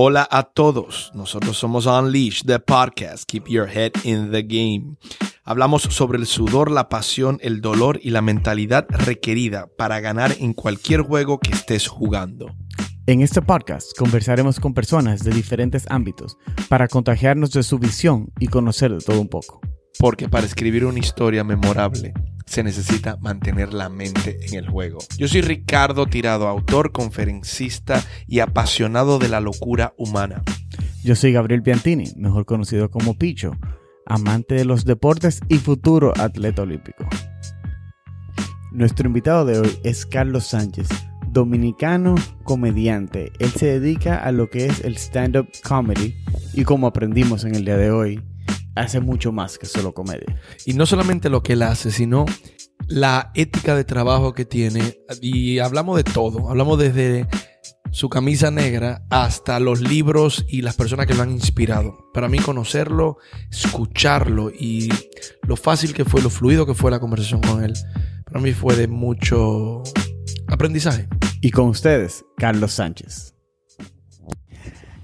Hola a todos, nosotros somos Unleash, the podcast, Keep Your Head in the Game. Hablamos sobre el sudor, la pasión, el dolor y la mentalidad requerida para ganar en cualquier juego que estés jugando. En este podcast conversaremos con personas de diferentes ámbitos para contagiarnos de su visión y conocer de todo un poco. Porque para escribir una historia memorable se necesita mantener la mente en el juego. Yo soy Ricardo Tirado, autor, conferencista y apasionado de la locura humana. Yo soy Gabriel Piantini, mejor conocido como Picho, amante de los deportes y futuro atleta olímpico. Nuestro invitado de hoy es Carlos Sánchez, dominicano comediante. Él se dedica a lo que es el stand-up comedy y como aprendimos en el día de hoy, hace mucho más que solo comedia. Y no solamente lo que él hace, sino la ética de trabajo que tiene. Y hablamos de todo. Hablamos desde su camisa negra hasta los libros y las personas que lo han inspirado. Para mí conocerlo, escucharlo y lo fácil que fue, lo fluido que fue la conversación con él, para mí fue de mucho aprendizaje. Y con ustedes, Carlos Sánchez.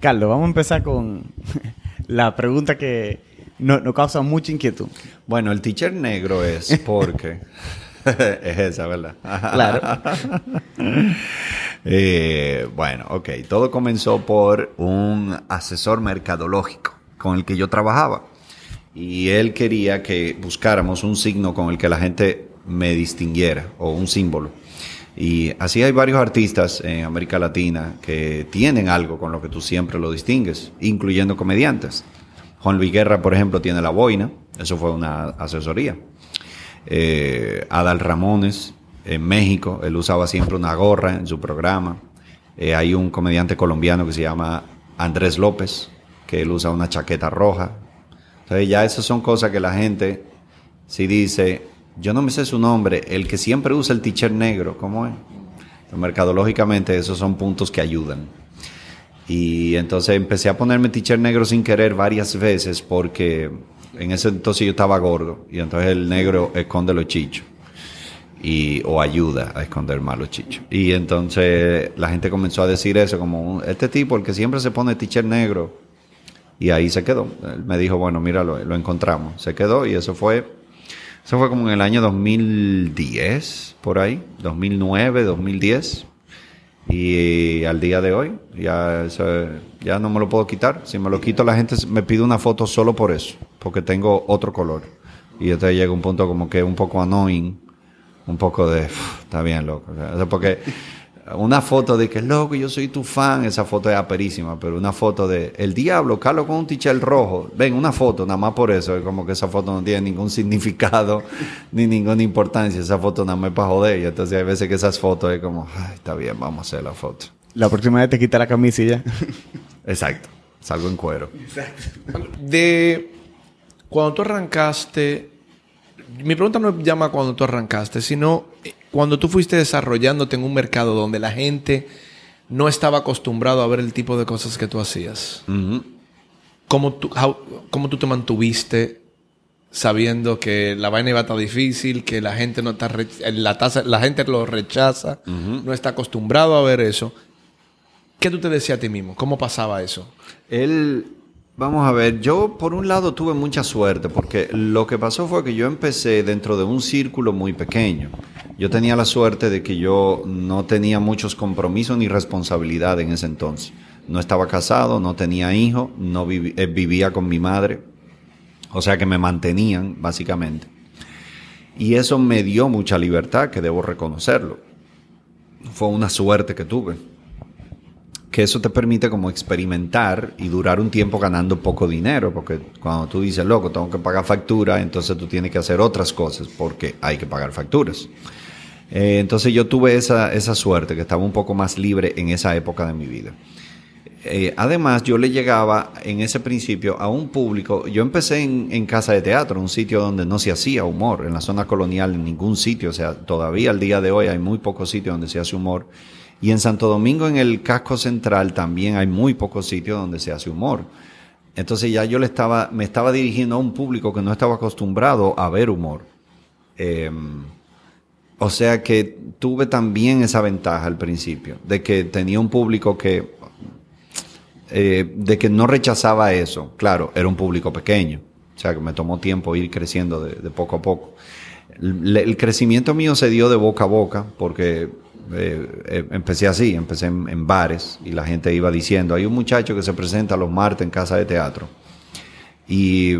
Carlos, vamos a empezar con la pregunta que no, no causa mucha inquietud. Bueno, el teacher negro es porque... es esa, ¿verdad? Claro. Eh, bueno, ok. Todo comenzó por un asesor mercadológico con el que yo trabajaba. Y él quería que buscáramos un signo con el que la gente me distinguiera o un símbolo. Y así hay varios artistas en América Latina que tienen algo con lo que tú siempre lo distingues, incluyendo comediantes. Juan Luis Guerra, por ejemplo, tiene la boina, eso fue una asesoría. Eh, Adal Ramones, en México, él usaba siempre una gorra en su programa. Eh, hay un comediante colombiano que se llama Andrés López, que él usa una chaqueta roja. Entonces ya esas son cosas que la gente, si dice, yo no me sé su nombre, el que siempre usa el t-shirt negro, ¿cómo es? mercadológicamente esos son puntos que ayudan. Y entonces empecé a ponerme t-shirt negro sin querer varias veces porque en ese entonces yo estaba gordo y entonces el negro esconde los chichos y, o ayuda a esconder más los chichos. Y entonces la gente comenzó a decir eso como este tipo, el que siempre se pone t-shirt negro y ahí se quedó. Él me dijo, bueno, mira, lo, lo encontramos. Se quedó y eso fue, eso fue como en el año 2010, por ahí, 2009, 2010. Y al día de hoy, ya, ya no me lo puedo quitar. Si me lo quito, la gente me pide una foto solo por eso, porque tengo otro color. Y entonces llega un punto como que un poco annoying, un poco de, "Uf, está bien, loco. O sea, porque una foto de que, loco, yo soy tu fan, esa foto es aperísima, pero una foto de el diablo, Carlos con un t-shirt rojo, ven, una foto, nada más por eso, es como que esa foto no tiene ningún significado ni ninguna importancia, esa foto nada más es para joder, y entonces hay veces que esas fotos es como, "Ay, está bien, vamos a hacer la foto. La próxima vez te quita la camisa y ya. Exacto, salgo en cuero. De cuando tú arrancaste, mi pregunta no llama cuando tú arrancaste, sino cuando tú fuiste desarrollándote en un mercado donde la gente no estaba acostumbrado a ver el tipo de cosas que tú hacías. ¿Cómo tú, how- cómo tú te mantuviste sabiendo que la vaina iba a estar difícil, que la gente no está la tasa, la gente lo rechaza, no está acostumbrado a ver eso? ¿Qué tú te decías a ti mismo? ¿Cómo pasaba eso? Él, vamos a ver, yo por un lado tuve mucha suerte porque lo que pasó fue que yo empecé dentro de un círculo muy pequeño. Yo tenía la suerte de que yo no tenía muchos compromisos ni responsabilidad en ese entonces. No estaba casado, no tenía hijos, no eh, vivía con mi madre, o sea que me mantenían básicamente. Y eso me dio mucha libertad, que debo reconocerlo. Fue una suerte que tuve que eso te permite como experimentar y durar un tiempo ganando poco dinero, porque cuando tú dices, loco, tengo que pagar factura, entonces tú tienes que hacer otras cosas porque hay que pagar facturas. Eh, entonces yo tuve esa, esa suerte, que estaba un poco más libre en esa época de mi vida. Eh, además, yo le llegaba en ese principio a un público. Yo empecé en, en Casa de Teatro, un sitio donde no se hacía humor, en la zona colonial, en ningún sitio. O sea, todavía al día de hoy hay muy pocos sitios donde se hace humor. Y en Santo Domingo, en el casco central, también hay muy pocos sitios donde se hace humor. Entonces ya yo le estaba, me estaba dirigiendo a un público que no estaba acostumbrado a ver humor. Eh, o sea que tuve también esa ventaja al principio, de que tenía un público que eh, de que no rechazaba eso. Claro, era un público pequeño. O sea, que me tomó tiempo ir creciendo de, poco a poco. El, crecimiento mío se dio de boca a boca porque eh, eh, empecé así, empecé en, en, bares y la gente iba diciendo, hay un muchacho que se presenta los martes en casa de teatro. Y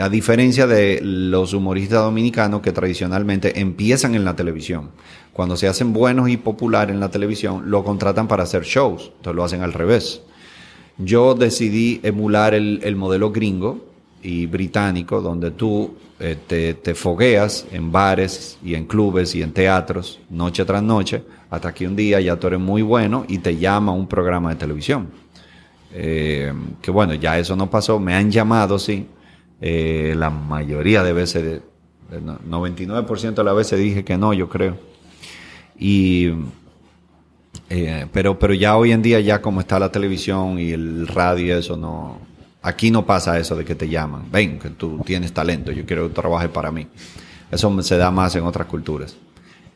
a diferencia de los humoristas dominicanos que tradicionalmente empiezan en la televisión, cuando se hacen buenos y populares en la televisión, lo contratan para hacer shows, entonces lo hacen al revés. Yo decidí emular el, el modelo gringo y británico, donde tú eh, te, fogueas en bares y en clubes y en teatros, noche tras noche, hasta que un día ya tú eres muy bueno y te llama un programa de televisión. Eh, que bueno, ya eso no pasó, me han llamado, sí, eh, la mayoría de veces, de 99% de las veces dije que no, yo creo. Y, eh, pero, pero ya hoy en día, ya como está la televisión y el radio eso, no, aquí no pasa eso de que te llaman, ven, que tú tienes talento, yo quiero que trabajes para mí. Eso se da más en otras culturas.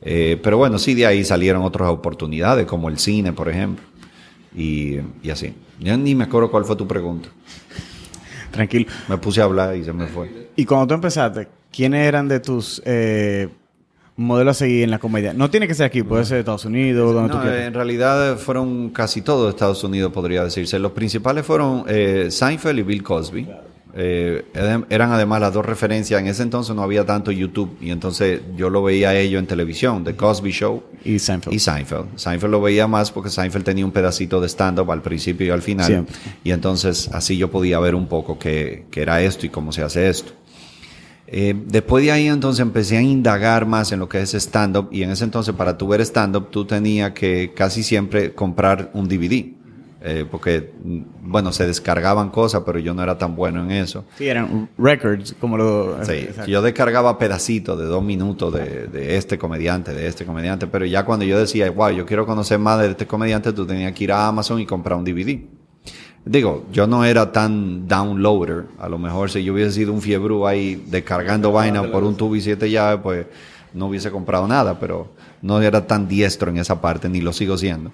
Eh, pero bueno, sí, de ahí salieron otras oportunidades, como el cine, por ejemplo. Y, y, así. Ya ni me acuerdo cuál fue tu pregunta. Tranquilo. Me puse a hablar y se me fue. Y cuando tú empezaste, ¿quiénes eran de tus eh, modelos a seguir en la comedia? No tiene que ser aquí, puede ser de Estados Unidos, donde no, tú. En realidad fueron casi todos de Estados Unidos, podría decirse. Los principales fueron eh, Seinfeld y Bill Cosby. Eh, eran además las dos referencias. En ese entonces no había tanto YouTube y entonces yo lo veía a ellos en televisión, The Cosby Show y Seinfeld. y Seinfeld. Seinfeld lo veía más porque Seinfeld tenía un pedacito de stand-up al principio y al final. Siempre. Y entonces así yo podía ver un poco qué, qué era esto y cómo se hace esto. Eh, después de ahí entonces empecé a indagar más en lo que es stand-up y en ese entonces para tu ver stand-up tú tenías que casi siempre comprar un DVD. Eh, porque, bueno, se descargaban cosas, pero yo no era tan bueno en eso. Sí, eran records, como lo... Sí, Exacto. yo descargaba pedacitos de dos minutos de, de, este comediante, de este comediante, pero ya cuando yo decía, wow, yo quiero conocer más de este comediante, tú tenías que ir a Amazon y comprar un DVD. Digo, yo no era tan downloader, a lo mejor si yo hubiese sido un fiebre ahí descargando vaina por un tubo y siete llaves, pues no hubiese comprado nada, pero no era tan diestro en esa parte, ni lo sigo siendo.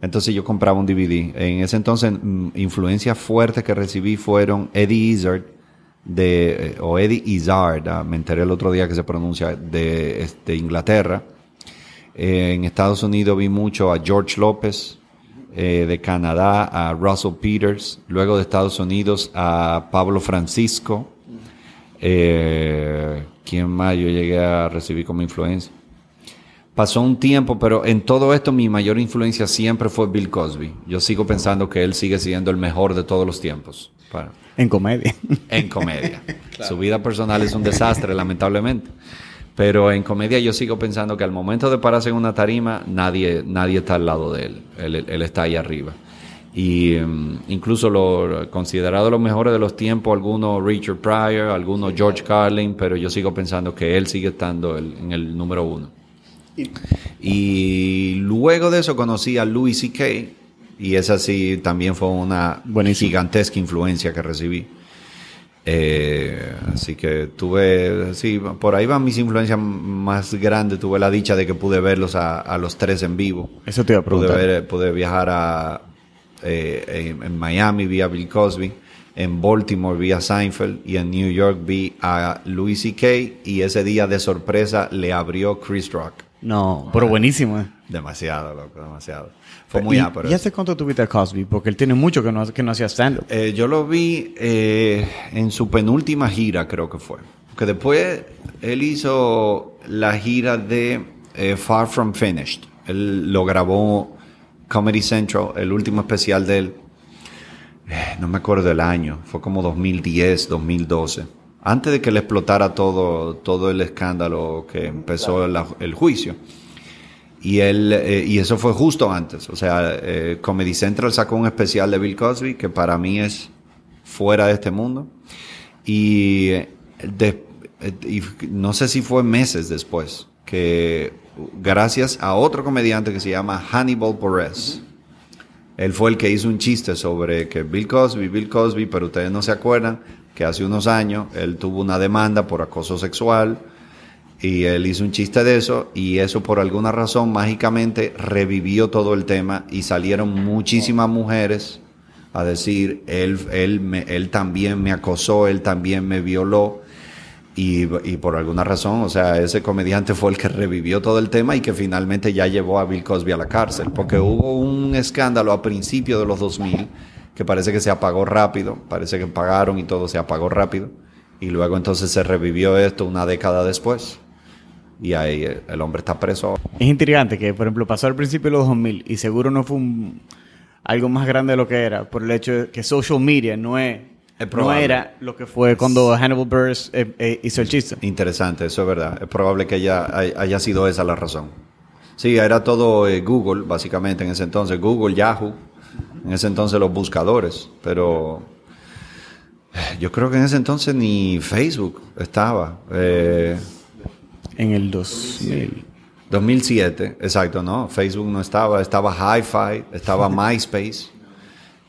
Entonces yo compraba un DVD. En ese entonces, mm, influencias fuertes que recibí fueron Eddie Izzard, de, eh, o Eddie Izzard, ah, me enteré el otro día que se pronuncia, de, este, Inglaterra. Eh, en Estados Unidos vi mucho a George López, eh, de Canadá a Russell Peters, luego de Estados Unidos a Pablo Francisco. Eh, ¿Quién más yo llegué a recibir como influencia? Pasó un tiempo, pero en todo esto mi mayor influencia siempre fue Bill Cosby. Yo sigo pensando que él sigue siendo el mejor de todos los tiempos. Para, En comedia. en comedia. claro. Su vida personal es un desastre, lamentablemente. Pero en comedia yo sigo pensando que al momento de pararse en una tarima, nadie, nadie está al lado de él. Él, él está ahí arriba. Y um, incluso lo considerado los mejores de los tiempos, algunos Richard Pryor, algunos George Carlin, pero yo sigo pensando que él sigue estando el, en el número uno. Y luego de eso conocí a Louis C.K. y esa sí también fue una Buenísimo. gigantesca influencia que recibí. Eh, así que tuve, sí, por ahí van mis influencias más grandes. Tuve la dicha de que pude verlos a, a los tres en vivo. Eso te iba a Pude, preguntar. ver, pude viajar a, eh, en, en Miami, vi a Bill Cosby. En Baltimore vi a Seinfeld y en New York vi a Louis C.K. y ese día de sorpresa le abrió Chris Rock. No, pero buenísimo. eh. Demasiado, loco, demasiado. Fue muy ¿Y. ¿Y hace cuánto tuviste a Cosby? Porque él tiene mucho que no, que no hacía stand-up. Eh, yo lo vi eh, en su penúltima gira, creo que fue. Que después él hizo la gira de eh, Far From Finished. Él lo grabó Comedy Central, el último especial de él. Eh, no me acuerdo del año, fue como 2010, 2012. Antes de que le explotara todo, todo el escándalo que empezó la- el juicio. Y él, eh, y eso fue justo antes. O sea, eh, Comedy Central sacó un especial de Bill Cosby que para mí es fuera de este mundo. Y, eh, de- eh, y no sé si fue meses después que gracias a otro comediante que se llama Hannibal Buress. Él fue el que hizo un chiste sobre que Bill Cosby, Bill Cosby, pero ustedes no se acuerdan que hace unos años él tuvo una demanda por acoso sexual y él hizo un chiste de eso y eso por alguna razón mágicamente revivió todo el tema y salieron muchísimas mujeres a decir, él, él, me- él también me acosó, él también me violó. Y, y por alguna razón, o sea, ese comediante fue el que revivió todo el tema y que finalmente ya llevó a Bill Cosby a la cárcel. Porque hubo un escándalo a principios de los 2000 que parece que se apagó rápido, parece que pagaron y todo se apagó rápido. Y luego entonces se revivió esto una década después. Y ahí el hombre está preso. Es intrigante que, por ejemplo, pasó al principio de los 2000 y seguro no fue un- algo más grande de lo que era por el hecho de que social media no es... No era lo que fue cuando Hannibal Buress eh, eh, hizo el chiste. Interesante, eso es verdad. Es probable que haya, hay- haya sido esa la razón. Sí, era todo eh, Google, básicamente, en ese entonces. Google, Yahoo, en ese entonces los buscadores. Pero yo creo que en ese entonces ni Facebook estaba. En el 2000. 2007, exacto, ¿no? Facebook no estaba, estaba Hi-Fi, estaba MySpace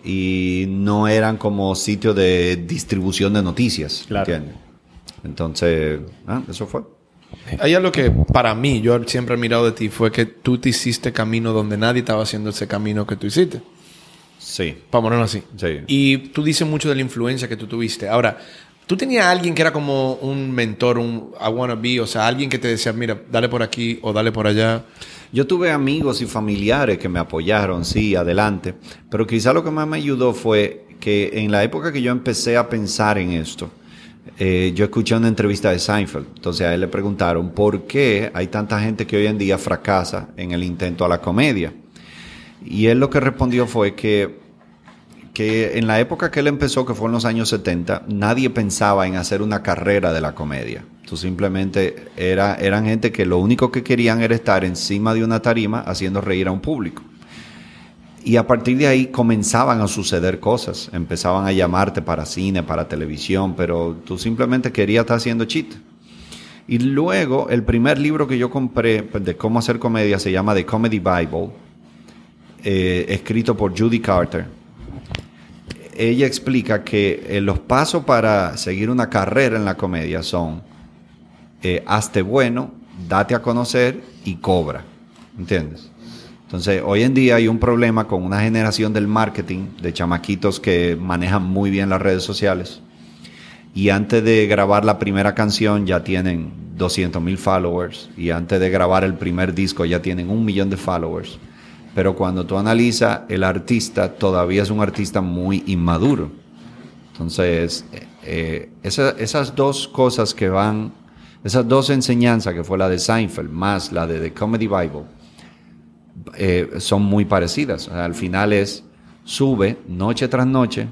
y no eran como sitios de distribución de noticias, Claro. ¿entiendes? Entonces, ah, eso fue. Hay algo que para mí, yo siempre he mirado de ti, fue que tú te hiciste camino donde nadie estaba haciendo ese camino que tú hiciste. Sí, Para ponerlo así. Sí. Y tú dices mucho de la influencia que tú tuviste. Ahora, tú tenías alguien que era como un mentor, un I wanna be, o sea, alguien que te decía, mira, dale por aquí o dale por allá. Yo tuve amigos y familiares que me apoyaron, sí, adelante, pero quizá lo que más me ayudó fue que en la época que yo empecé a pensar en esto, eh, yo escuché una entrevista de Seinfeld, entonces a él le preguntaron por qué hay tanta gente que hoy en día fracasa en el intento a la comedia. Y él lo que respondió fue que, que en la época que él empezó, que fue en los años 70, nadie pensaba en hacer una carrera de la comedia. Tú simplemente era, eran gente que lo único que querían era estar encima de una tarima haciendo reír a un público. Y a partir de ahí comenzaban a suceder cosas. Empezaban a llamarte para cine, para televisión, pero tú simplemente querías estar haciendo chistes. Y luego, el primer libro que yo compré de cómo hacer comedia se llama The Comedy Bible, eh, escrito por Judy Carter. Ella explica que eh, los pasos para seguir una carrera en la comedia son eh, hazte bueno, date a conocer y cobra. ¿Entiendes? Entonces, hoy en día hay un problema con una generación del marketing de chamaquitos que manejan muy bien las redes sociales y antes de grabar la primera canción ya tienen 200 mil followers y antes de grabar el primer disco ya tienen un millón de followers. Pero cuando tú analizas, el artista todavía es un artista muy inmaduro. Entonces, eh, eh, esa- esas dos cosas que van, esas dos enseñanzas, que fue la de Seinfeld más la de The Comedy Bible, eh, son muy parecidas. Al final es, sube noche tras noche,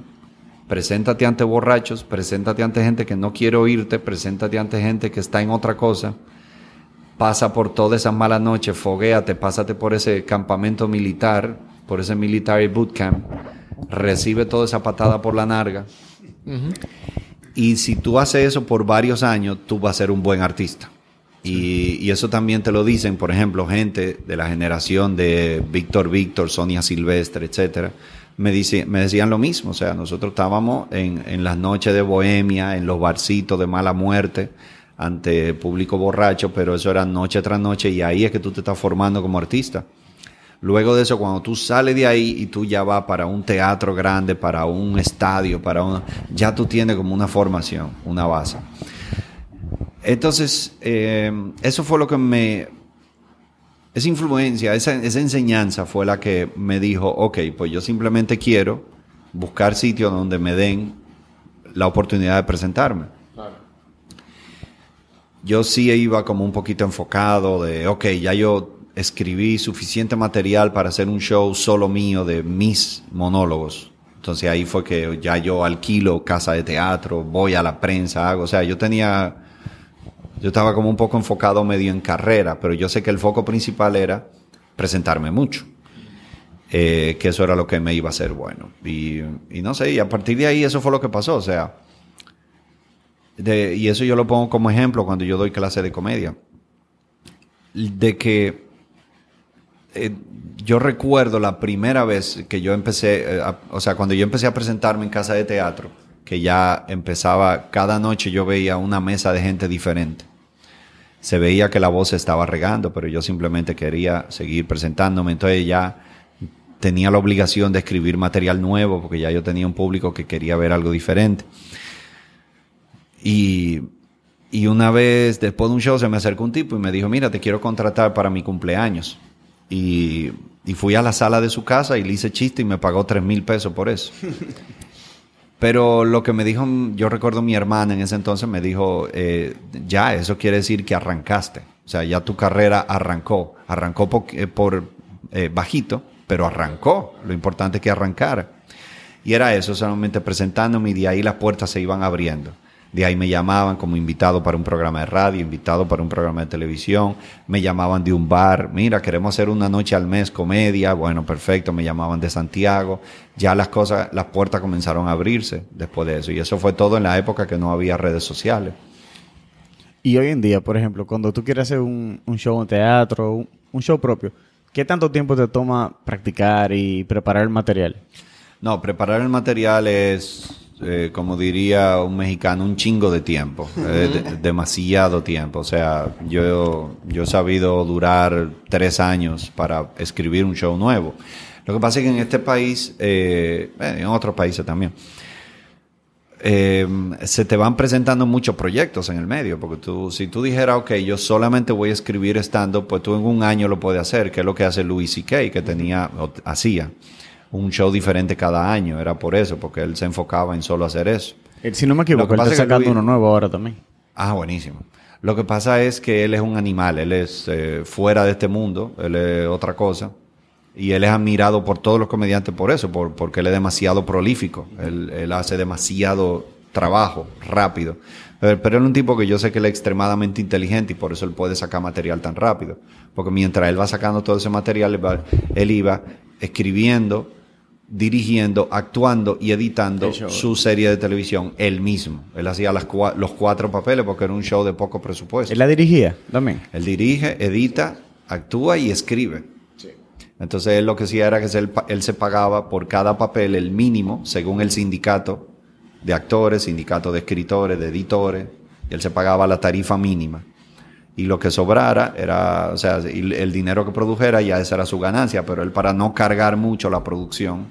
preséntate ante borrachos, preséntate ante gente que no quiere oírte, preséntate ante gente que está en otra cosa, pasa por toda esa mala noche, foguéate, pásate por ese campamento militar, por ese military bootcamp, recibe toda esa patada por la narga. Y si tú haces eso por varios años, tú vas a ser un buen artista. Y, y eso también te lo dicen, por ejemplo, gente de la generación de Víctor Víctor, Sonia Silvestre, etcétera. Me, dice, me decían lo mismo. O sea, nosotros estábamos en, en las noches de bohemia, en los barcitos de mala muerte, ante público borracho, pero eso era noche tras noche y ahí es que tú te estás formando como artista. Luego de eso, cuando tú sales de ahí y tú ya vas para un teatro grande, para un estadio, para un, ya tú tienes como una formación, una base. Entonces, eh, eso fue lo que me... Esa influencia, esa, esa enseñanza fue la que me dijo, ok, pues yo simplemente quiero buscar sitios donde me den la oportunidad de presentarme. Yo sí iba como un poquito enfocado de, ok, ya yo escribí suficiente material para hacer un show solo mío de mis monólogos. Entonces ahí fue que ya yo alquilo casa de teatro, voy a la prensa, hago, o sea, yo tenía, yo estaba como un poco enfocado medio en carrera, pero yo sé que el foco principal era presentarme mucho. Eh, que eso era lo que me iba a hacer bueno. Y, y no sé, y a partir de ahí eso fue lo que pasó, o sea, de- y eso yo lo pongo como ejemplo cuando yo doy clase de comedia. De que eh, yo recuerdo la primera vez que yo empecé, eh, o sea, cuando yo empecé a presentarme en casa de teatro, que ya empezaba, cada noche yo veía una mesa de gente diferente. Se veía que la voz se estaba regando, pero yo simplemente quería seguir presentándome. Entonces ya tenía la obligación de escribir material nuevo porque ya yo tenía un público que quería ver algo diferente. Y, y una vez después de un show se me acercó un tipo y me dijo, mira, te quiero contratar para mi cumpleaños. Y, y fui a la sala de su casa y le hice chiste y me pagó tres mil pesos por eso. Pero lo que me dijo, yo recuerdo mi hermana en ese entonces me dijo, eh, ya, eso quiere decir que arrancaste. O sea, ya tu carrera arrancó. Arrancó por, eh, por eh, bajito, pero arrancó. Lo importante es que arrancara. Y era eso, solamente presentándome y de ahí las puertas se iban abriendo. De ahí me llamaban como invitado para un programa de radio, invitado para un programa de televisión, me llamaban de un bar, mira, queremos hacer una noche al mes comedia, bueno, perfecto, me llamaban de Santiago, ya las cosas, las puertas comenzaron a abrirse después de eso. Y eso fue todo en la época que no había redes sociales. Y hoy en día, por ejemplo, cuando tú quieres hacer un, un show en teatro, un, un show propio, ¿qué tanto tiempo te toma practicar y preparar el material? No, preparar el material es eh, como diría un mexicano, un chingo de tiempo, eh, de- demasiado tiempo. O sea, yo, yo he sabido durar tres años para escribir un show nuevo. Lo que pasa es que en este país, eh, eh, en otros países también, eh, se te van presentando muchos proyectos en el medio, porque tú, si tú dijeras, ok, yo solamente voy a escribir estando, pues tú en un año lo puedes hacer, que es lo que hace Louis C.K., que tenía, o hacía un show diferente cada año, era por eso, porque él se enfocaba en solo hacer eso. Eh, Si no me equivoco, él está que sacando uno nuevo ahora también. Ah, buenísimo. Lo que pasa es que él es un animal, él es eh, fuera de este mundo, él es otra cosa. Y él es admirado por todos los comediantes por eso, por, porque él es demasiado prolífico. Él, él hace demasiado trabajo rápido. Pero, pero él es un tipo que yo sé que él es extremadamente inteligente y por eso él puede sacar material tan rápido. Porque mientras él va sacando todo ese material, él, va- él iba escribiendo, dirigiendo, actuando y editando su serie de televisión él mismo. Él hacía las cua- los cuatro papeles porque era un show de poco presupuesto. ¿Él la dirigía también? Él dirige, edita, actúa y escribe. Entonces él lo que hacía era que él, se pagaba por cada papel el mínimo según el sindicato de actores, sindicato de escritores, de editores. Y él se pagaba la tarifa mínima. Y lo que sobrara era, o sea, el dinero que produjera ya esa era su ganancia, pero él para no cargar mucho la producción,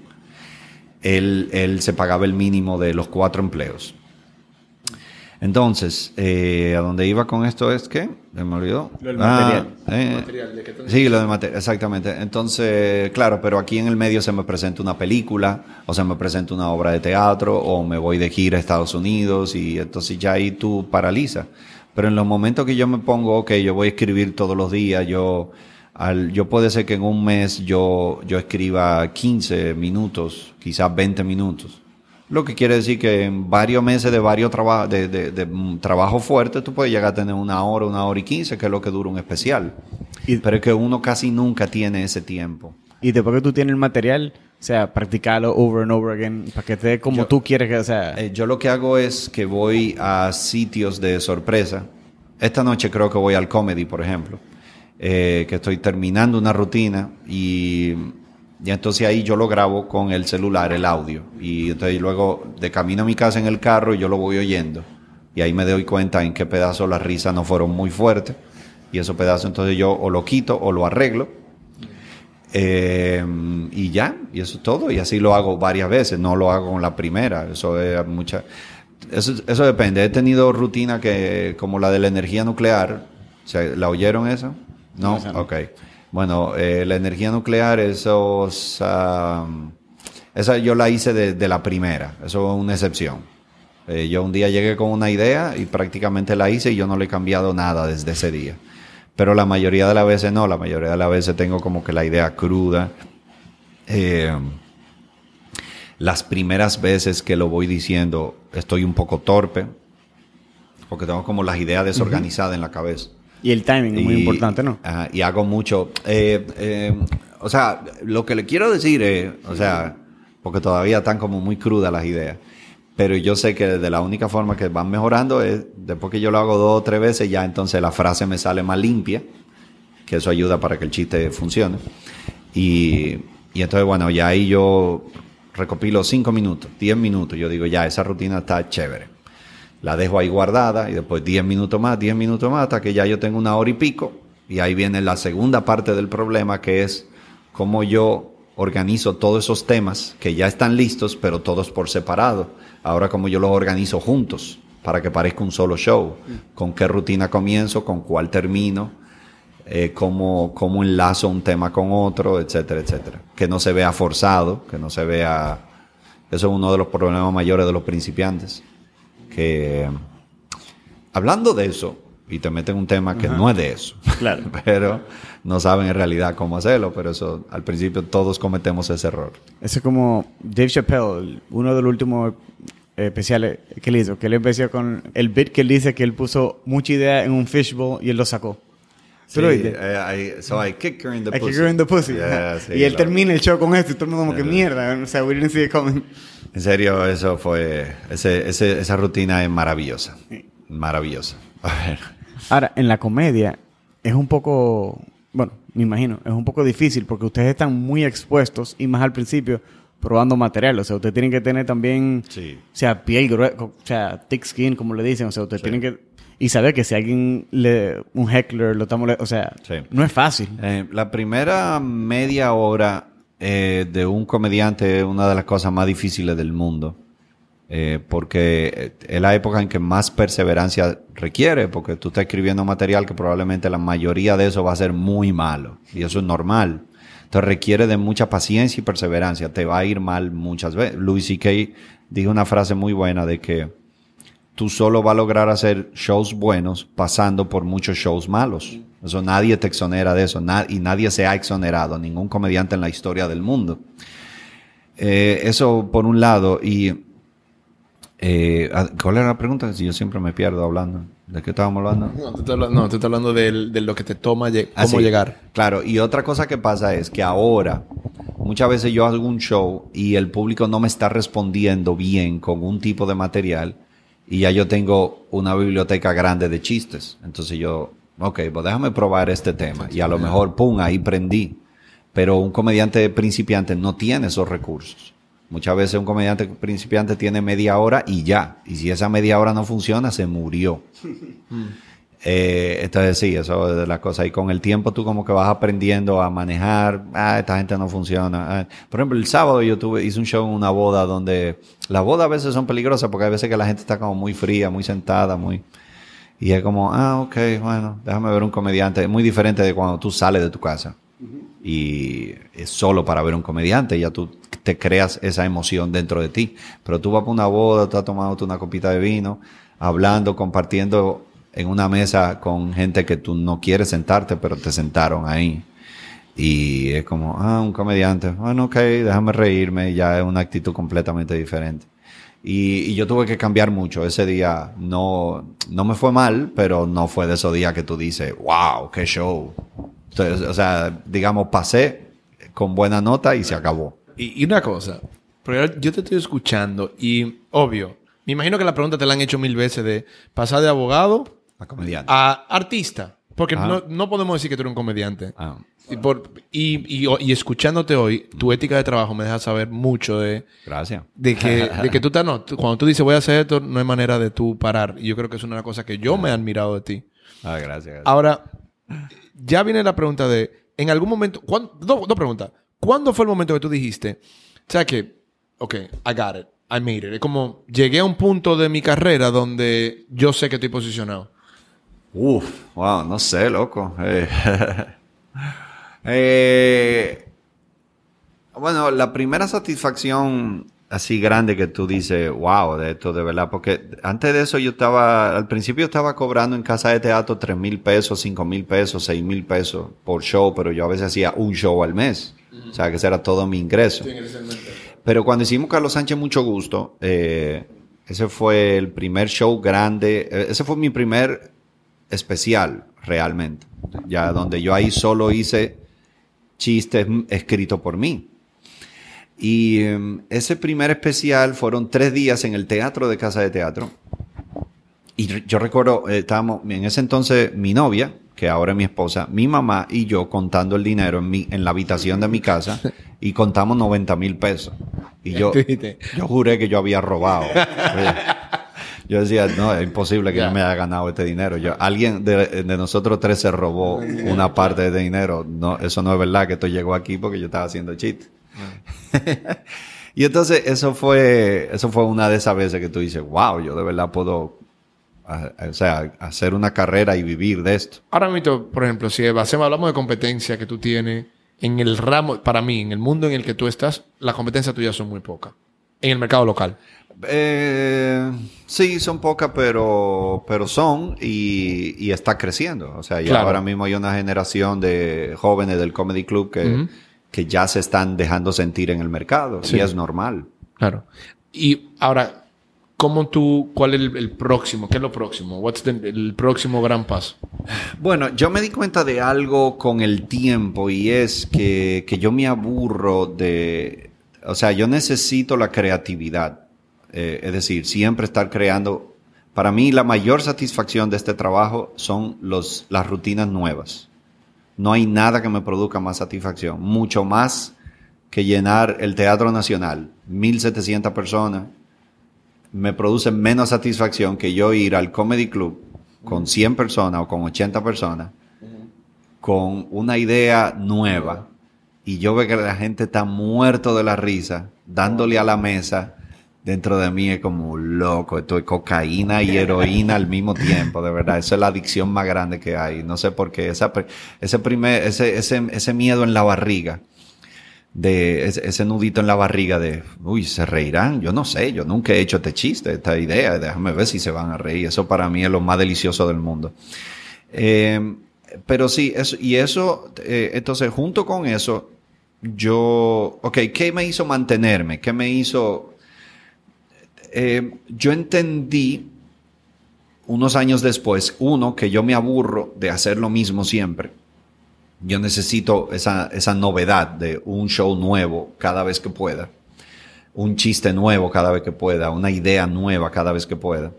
él, él se pagaba el mínimo de los cuatro empleos. Entonces, eh, a donde iba con esto es que, me olvidó. Lo del material. eh, sí, lo de material, exactamente. Entonces, claro, pero aquí en el medio se me presenta una película, o se me presenta una obra de teatro, o me voy de gira a Estados Unidos, y entonces ya ahí tú paralizas. Pero en los momentos que yo me pongo, ok, yo voy a escribir todos los días, yo, al, yo puede ser que en un mes yo, yo escriba 15 minutos, quizás 20 minutos. Lo que quiere decir que en varios meses de varios trabajos de, de- de, trabajo fuerte, tú puedes llegar a tener una hora, una hora y quince, que es lo que dura un especial. Y- Pero es que uno casi nunca tiene ese tiempo. Y después que tú tienes el material, o sea, practicarlo over and over again para que te dé como Yo- tú quieres que, o sea, Eh, yo lo que hago es que voy a sitios de sorpresa. Esta noche creo que voy al comedy, por ejemplo, eh, que estoy terminando una rutina y, y entonces ahí yo lo grabo con el celular, el audio. Y entonces luego de camino a mi casa en el carro yo lo voy oyendo. Y ahí me doy cuenta en qué pedazo las risas no fueron muy fuertes. Y esos pedazos entonces yo o lo quito o lo arreglo. Eh, y ya, y eso es todo. Y así lo hago varias veces, no lo hago con la primera. Eso es mucha. Eso, eso depende. He tenido rutina que, como la de la energía nuclear. ¿La oyeron esa? No, no. ok. Bueno, eh, la energía nuclear, esos, am, esa yo la hice de, de la primera. Eso es una excepción. Eh, yo un día llegué con una idea y prácticamente la hice y yo no le he cambiado nada desde ese día. Pero la mayoría de las veces no, la mayoría de las veces tengo como que la idea cruda. Eh, las primeras veces que lo voy diciendo estoy un poco torpe, porque tengo como las ideas desorganizadas en la cabeza. y el timing es muy Y- importante, ¿no? ajá, y hago mucho. eh, eh, o sea, lo que le quiero decir es, o sea, porque todavía están como muy crudas las ideas. Pero yo sé que de la única forma que van mejorando es, después que yo lo hago dos o tres veces, ya entonces la frase me sale más limpia, que eso ayuda para que el chiste funcione. Y, y entonces, bueno, ya ahí yo recopilo cinco minutos, diez minutos. Yo digo, ya, esa rutina está chévere la dejo ahí guardada y después 10 minutos más, 10 minutos más, hasta que ya yo tengo una hora y pico. Y ahí viene la segunda parte del problema, que es cómo yo organizo todos esos temas que ya están listos, pero todos por separado. Ahora como yo los organizo juntos para que parezca un solo show. Con qué rutina comienzo, con cuál termino, eh, cómo, cómo enlazo un tema con otro, etcétera, etcétera. Que no se vea forzado, que no se vea... Eso es uno de los problemas mayores de los principiantes. Que hablando de eso, y te meten un tema que no es de eso. Claro. pero no saben en realidad cómo hacerlo, pero eso al principio todos cometemos ese error. Eso es como Dave Chappelle, uno de los últimos eh, especiales que él hizo, que él empezó con el bit que él dice que él puso mucha idea en un fishbowl y él lo sacó. ¿Tú lo Sí, eh, I- so I kick her in the I pussy. kick her in the pussy. Yeah, sí, y él claro. termina el show con esto y todo el mundo como que mierda. O sea, we didn't see it coming. En serio, eso fue... Ese, ese- esa rutina es maravillosa. Maravillosa. A ver. Ahora, en la comedia es un poco, bueno, me imagino, es un poco difícil porque ustedes están muy expuestos y más al principio probando material. O sea, ustedes tienen que tener también, Sí. o sea, piel gruesa, o sea, thick skin, como le dicen. O sea, ustedes tienen que... Y saber que si alguien le... Un heckler lo está molestando... O sea, Sí. no es fácil. Eh, la primera media hora eh, de un comediante es una de las cosas más difíciles del mundo. Eh, porque es la época en que más perseverancia requiere, porque tú estás escribiendo material que probablemente la mayoría de eso va a ser muy malo, y eso es normal. Entonces requiere de mucha paciencia y perseverancia, te va a ir mal muchas veces. Louis C.K. dijo una frase muy buena de que tú solo vas a lograr hacer shows buenos pasando por muchos shows malos. Eso nadie te exonera de eso, y nadie se ha exonerado, ningún comediante en la historia del mundo. Eh, eso por un lado, y eh, ¿cuál era la pregunta? Si yo siempre me pierdo hablando. ¿De qué estábamos hablando? No, te estoy hablando, no, te estoy hablando de, lo que te toma, Ah, cómo sí. llegar. Claro, y otra cosa que pasa es que ahora, muchas veces yo hago un show y el público no me está respondiendo bien con un tipo de material y ya yo tengo una biblioteca grande de chistes. Entonces yo, ok, pues déjame probar este tema y a lo mejor, pum, ahí prendí. Pero un comediante principiante no tiene esos recursos. Muchas veces un comediante principiante tiene media hora y ya. Y si esa media hora no funciona, se murió. Eh, entonces sí, eso es de las cosas. Y con el tiempo tú como que vas aprendiendo a manejar, ah, esta gente no funciona. Ah, Por ejemplo, el sábado yo tuve, hice un show en una boda donde las bodas a veces son peligrosas porque hay veces que la gente está como muy fría, muy sentada, muy... Y es como, ah, ok, bueno, déjame ver un comediante. Es muy diferente de cuando tú sales de tu casa. Y es solo para ver un comediante, ya tú te creas esa emoción dentro de ti. Pero tú vas para una boda, has tomado una copita de vino, hablando, compartiendo en una mesa con gente que tú no quieres sentarte, pero te sentaron ahí. Y es como, ah, un comediante, bueno, ok, déjame reírme, ya es una actitud completamente diferente. Y, y yo tuve que cambiar mucho. Ese día no, no me fue mal, pero no fue de esos días que tú dices, wow, qué show. Entonces, o sea, digamos, pasé con buena nota y se acabó. Y, y una cosa, porque yo te estoy escuchando y, obvio, me imagino que la pregunta te la han hecho mil veces de pasar de abogado A comediante. a artista. Porque Ajá. no, no podemos decir que tú eres un comediante. Ah, Y, por, y, y- y escuchándote hoy, tu ética de trabajo me deja saber mucho de, gracias. de que, de que tú estás, no, cuando tú dices voy a hacer esto, no hay manera de tú parar. Y yo creo que es una cosa que yo me he admirado de ti. Ah, gracias. gracias. Ahora, ya viene la pregunta de, en algún momento, ¿cuán- dos, dos preguntas. ¿Cuándo fue el momento que tú dijiste, o sea que, ok, I got it, I made it? Es como, llegué a un punto de mi carrera donde yo sé que estoy posicionado. Uf, wow, no sé, loco. Eh, eh, bueno, la primera satisfacción así grande que tú dices, wow, de esto de verdad, porque antes de eso yo estaba, al principio estaba cobrando en casa de teatro tres mil pesos, cinco mil pesos, seis mil pesos por show, pero yo a veces hacía un show al mes. O sea, que ese era todo mi ingreso. Pero cuando hicimos Carlos Sánchez Mucho Gusto, eh, ese fue el primer show grande, eh, ese fue mi primer especial realmente, ya donde yo ahí solo hice chistes escritos por mí. Y em, ese primer especial fueron tres días en el teatro de Casa de Teatro. Y yo recuerdo, eh, estábamos, en ese entonces mi novia, que ahora es mi esposa, mi mamá y yo contando el dinero en, mi, en la habitación de mi casa y contamos 90 mil pesos. Y yo, yo juré que yo había robado. Yo decía, no, es imposible que yo me haya ganado este dinero. Yo, alguien de, de nosotros tres se robó una parte de dinero. No, eso no es verdad que esto llegó aquí porque yo estaba haciendo chiste. y entonces eso fue, eso fue una de esas veces que tú dices, wow, yo de verdad puedo, a- a- o sea, hacer una carrera y vivir de esto. Ahora mismo, por ejemplo, si hacemos, hablamos de competencia que tú tienes en el ramo, para mí, en el mundo en el que tú estás, las competencias tuyas son muy pocas. En el mercado local. Eh, sí, son pocas, pero, pero son y, y está creciendo. O sea, ya Claro. ahora mismo hay una generación de jóvenes del Comedy Club que. Que ya se están dejando sentir en el mercado. Sí. Y es normal. Claro. Y ahora, ¿cómo tú, cuál es el, el próximo? ¿Qué es lo próximo? What's the- el próximo gran paso? Bueno, yo me di cuenta de algo con el tiempo y es que, que yo me aburro de, o sea, yo necesito la creatividad. Eh, es decir, siempre estar creando. Para mí la mayor satisfacción de este trabajo son los, las rutinas nuevas. No hay nada que me produzca más satisfacción, mucho más que llenar el Teatro Nacional, 1700 personas, me produce menos satisfacción que yo ir al Comedy Club con 100 personas o con 80 personas, con una idea nueva, y yo veo que la gente está muerto de la risa, dándole a la mesa, dentro de mí es como loco, esto es cocaína y heroína al mismo tiempo, de verdad, eso es la adicción más grande que hay, no sé por qué, esa, ese, primer, ese, ese, ese miedo en la barriga, de ese, ese nudito en la barriga de, uy, se reirán, yo no sé, yo nunca he hecho este chiste, esta idea, déjame ver si se van a reír, eso para mí es lo más delicioso del mundo. Eh, pero sí, eso, y eso, eh, entonces junto con eso, yo, ok, ¿qué me hizo mantenerme? ¿Qué me hizo? Eh, yo entendí unos años después, uno, que yo me aburro de hacer lo mismo siempre. Yo necesito esa, esa novedad de un show nuevo cada vez que pueda, un chiste nuevo cada vez que pueda, una idea nueva cada vez que pueda.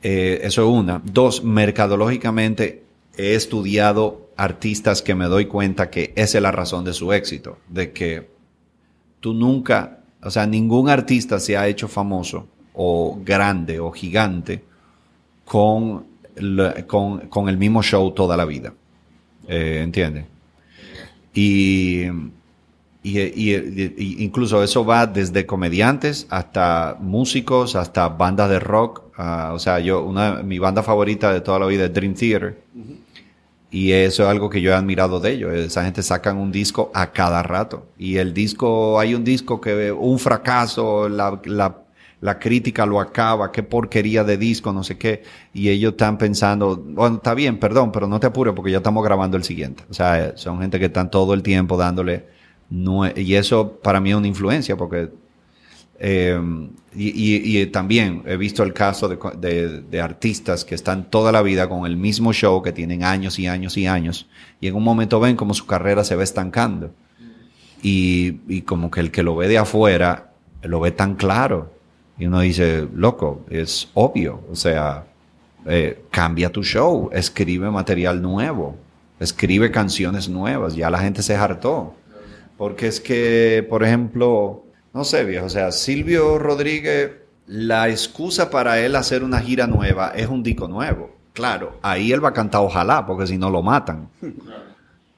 Eh, eso es una. Dos, mercadológicamente he estudiado artistas que me doy cuenta que esa es la razón de su éxito, de que tú nunca, o sea, ningún artista se ha hecho famoso o grande o gigante con, con, con el mismo show toda la vida. Eh, ¿Entiendes? Y, y, y- y incluso eso va desde comediantes hasta músicos, hasta bandas de rock. Ah, o sea, yo, una, mi banda favorita de toda la vida es Dream Theater. Y eso es algo que yo he admirado de ellos. Esa gente sacan un disco a cada rato. Y el disco, hay un disco que un fracaso, la, la, la crítica lo acaba, qué porquería de disco, no sé qué. Y ellos están pensando, bueno, está bien, perdón, pero no te apures porque ya estamos grabando el siguiente. O sea, eh, son gente que están todo el tiempo dándole. nue- y eso para mí es una influencia porque eh, y, y- también he visto el caso de- de artistas que están toda la vida con el mismo show, que tienen años y años y años, y en un momento ven como su carrera se va estancando. Y, y como que el que lo ve de afuera lo ve tan claro. Y uno dice, loco, es obvio. O sea, eh, cambia tu show, escribe material nuevo, escribe canciones nuevas. Ya la gente se hartó. Porque es que, por ejemplo, no sé, viejo, o sea, Silvio Rodríguez, la excusa para él hacer una gira nueva es un disco nuevo. Claro, ahí él va a cantar ojalá, porque si no lo matan.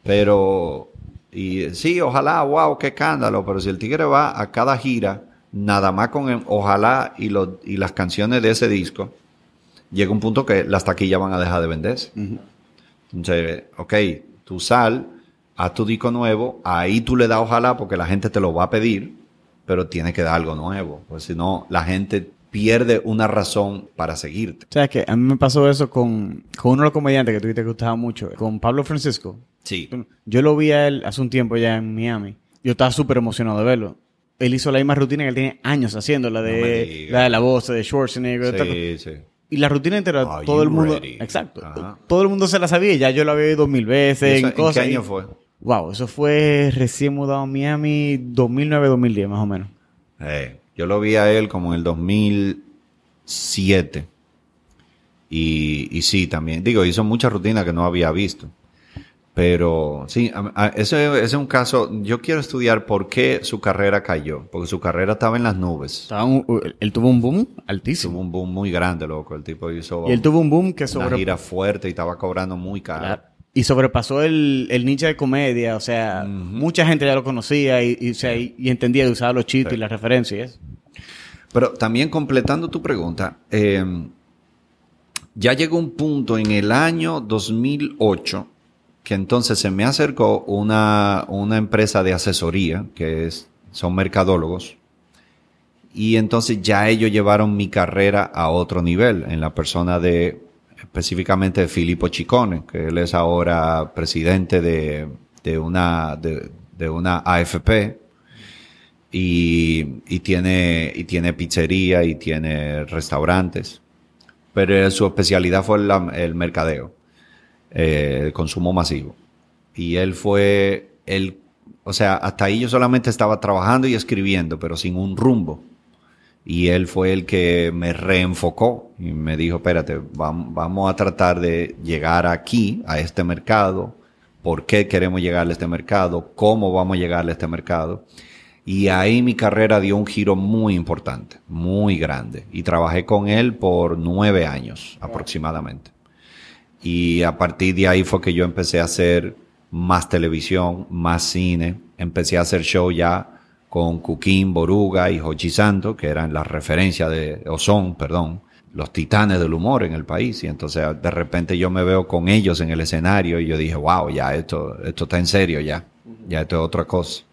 Pero, y sí, ojalá, wow, qué escándalo, pero si el tigre va a cada gira, nada más con el ojalá y, lo- y las canciones de ese disco, llega un punto que las taquillas van a dejar de venderse. Entonces, ok, tú sal, haz tu disco nuevo, ahí tú le das ojalá porque la gente te lo va a pedir, pero tiene que dar algo nuevo, pues si no, la gente pierde una razón para seguirte. O sea, que a mí me pasó eso con, con uno de los comediantes que tuviste que gustaba mucho, con Pablo Francisco. Sí. Yo lo vi a él hace un tiempo ya en Miami. Yo estaba súper emocionado de verlo. Él hizo la misma rutina que él tiene años haciendo, la de, la de la voz de Schwarzenegger. Sí, sí. Y la rutina entera, Are todo el mundo. ready? Exacto. Ajá. Todo el mundo se la sabía. Ya yo la había oído mil veces. ¿Eso en ¿En cosas. qué año y- fue? Wow, eso fue recién mudado a Miami 2009-2010, más o menos. Eh, yo lo vi a él como en el 2007. Y, y sí, también. Digo, hizo muchas rutinas que no había visto. Pero sí, ese, ese es un caso. Yo quiero estudiar por qué su carrera cayó. Porque su carrera estaba en las nubes. Estaba un- él tuvo un boom Tuvo altísimo. un boom muy grande, loco. El tipo hizo Y él tuvo un boom que una sobre... gira fuerte y estaba cobrando muy caro. Claro. y sobrepasó el, el nicho de comedia. O sea, mucha gente ya lo conocía y, y, o sea, y, y entendía y usaba los chistes y las referencias. Pero también completando tu pregunta, eh, ya llegó un punto en el año 2008 que entonces se me acercó una, una empresa de asesoría, que es, son mercadólogos, y entonces ya ellos llevaron mi carrera a otro nivel, en la persona de, específicamente de Filippo Chicone, que él es ahora presidente de, de una, de, de una AFP, y, y, tiene, y tiene pizzería y tiene restaurantes. Pero su especialidad fue el, el mercadeo, eh, el consumo masivo. Y él fue, el, o sea, hasta ahí yo solamente estaba trabajando y escribiendo, pero sin un rumbo. Y él fue el que me reenfocó y me dijo, espérate, vamos a tratar de llegar aquí, a este mercado, por qué queremos llegar a este mercado, cómo vamos a llegar a este mercado. Y ahí mi carrera dio un giro muy importante, muy grande. Y trabajé con él por nueve años aproximadamente. Y a partir de ahí fue que yo empecé a hacer más televisión, más cine. Empecé a hacer show ya con Cuquín, Boruga y Jochi Santo, que eran las referencias de, o son, perdón, los titanes del humor en el país. Y entonces de repente yo me veo con ellos en el escenario y yo dije, wow, ya esto, esto está en serio ya. Ya esto es otra cosa.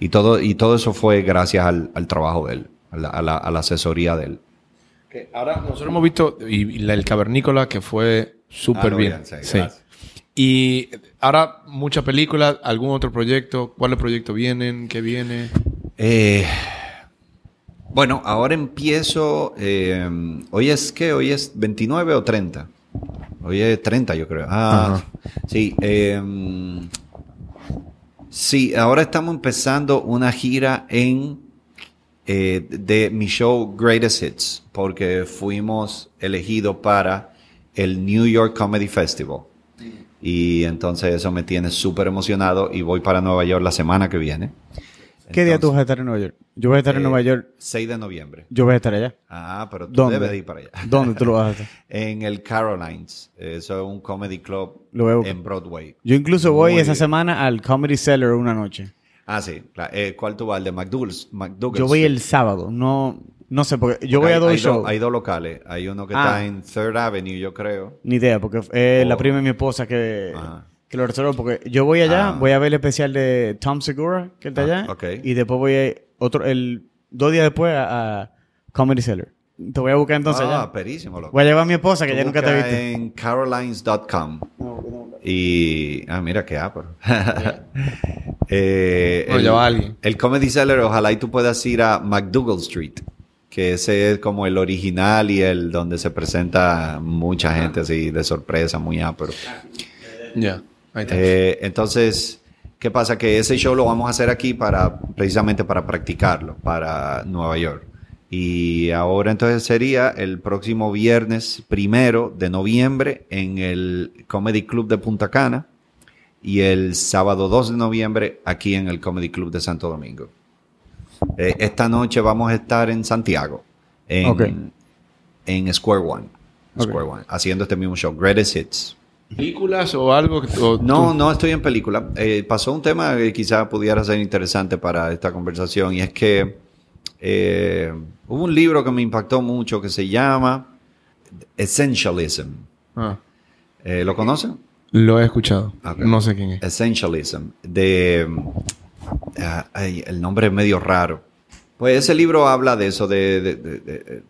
Y todo, y todo eso fue gracias al, trabajo de él, a la, asesoría de él. Ahora nosotros hemos visto y, y el cavernícola que fue súper Ah, bien. bien, sí. Y ahora muchas películas, algún otro proyecto, ¿cuáles proyectos vienen? ¿Qué viene? Eh, bueno, ahora empiezo. eh, hoy es qué? Hoy es 29 o 30. Hoy es 30, yo creo. Ah, sí. eh, sí, ahora estamos empezando una gira en eh, de mi show Greatest Hits, porque fuimos elegidos para el New York Comedy Festival. Y entonces eso me tiene súper emocionado y voy para Nueva York la semana que viene. ¿Qué día tú vas a estar en Nueva York? Yo voy a estar en eh, Nueva York. 6 de noviembre. Yo voy a estar allá. Ah, pero tú ¿Dónde? debes de ir para allá. ¿Dónde tú lo vas a hacer? En el Carolines. Eso es un comedy club en Broadway. Yo incluso voy Muy esa bien. semana al Comedy Cellar una noche. Ah, sí. Eh, ¿Cuál tú vas? El de McDougal's. McDougal's Yo voy el sábado. No, no sé, porque yo voy Hay- a dos hay shows. hay dos locales. Hay uno que Ah. está en Third Avenue, yo creo. Ni idea, porque es la Oh. prima de mi esposa que, Ajá. que lo reservó. Porque yo voy allá, Ah. voy a ver el especial de Tom Segura, que está Ah, allá. ok. Y después voy a otro, el, dos días después a, a Comedy Cellar. Te voy a buscar entonces ah, allá. perísimo, loco. Voy a llevar a mi esposa, que Tú ya nunca te viste. en carolines.com. Y. Ah, mira qué apro. eh, ya va alguien. El Comedy Cellar, ojalá y tú puedas ir a McDougal Street. Que ese es como el original y el donde se presenta mucha gente así de sorpresa, muy. Ahí está. Eh, entonces, ¿qué pasa? Que ese show lo vamos a hacer aquí para, precisamente para practicarlo, para Nueva York. Y ahora entonces sería el próximo viernes primero de noviembre en el Comedy Club de Punta Cana y el sábado 2 de noviembre aquí en el Comedy Club de Santo Domingo. Eh, esta noche vamos a estar en Santiago, en, en Square One. Square One, haciendo este mismo show, Greatest Hits. ¿Películas o algo? o No, tú- no estoy en película. Eh, pasó un tema que quizá pudiera ser interesante para esta conversación y es que eh, hubo un libro que me impactó mucho que se llama Essentialism. Ah, Eh, ¿Lo conocen? lo he escuchado. No sé quién es. Essentialism. De, ah, ay, el nombre es medio raro. Pues ese libro habla de eso, de... de- de- de-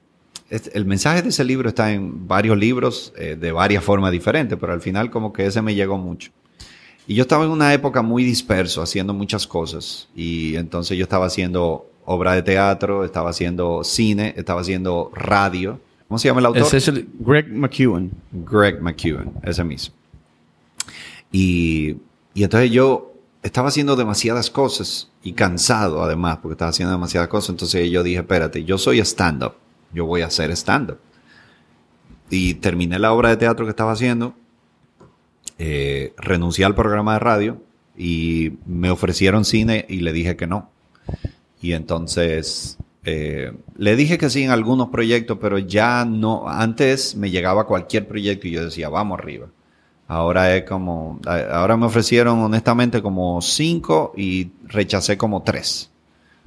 es- el mensaje de ese libro está en varios libros eh, de varias formas diferentes, pero al final como que ese me llegó mucho. Y yo estaba en una época muy disperso, haciendo muchas cosas. Y entonces yo estaba haciendo obra de teatro, estaba haciendo cine, estaba haciendo radio. ¿Cómo se llama el autor? Essentially- Greg McEwen. Greg McEwen, ese mismo. Y, y entonces yo estaba haciendo demasiadas cosas y cansado además, porque estaba haciendo demasiadas cosas. Entonces yo dije, espérate, yo soy stand-up, yo voy a hacer stand-up. Y terminé la obra de teatro que estaba haciendo, eh, renuncié al programa de radio y me ofrecieron cine y le dije que no. Y entonces eh, le dije que sí en algunos proyectos, pero ya no. Antes me llegaba cualquier proyecto y yo decía, vamos arriba. Ahora es como, ahora me ofrecieron honestamente como cinco y rechacé como tres.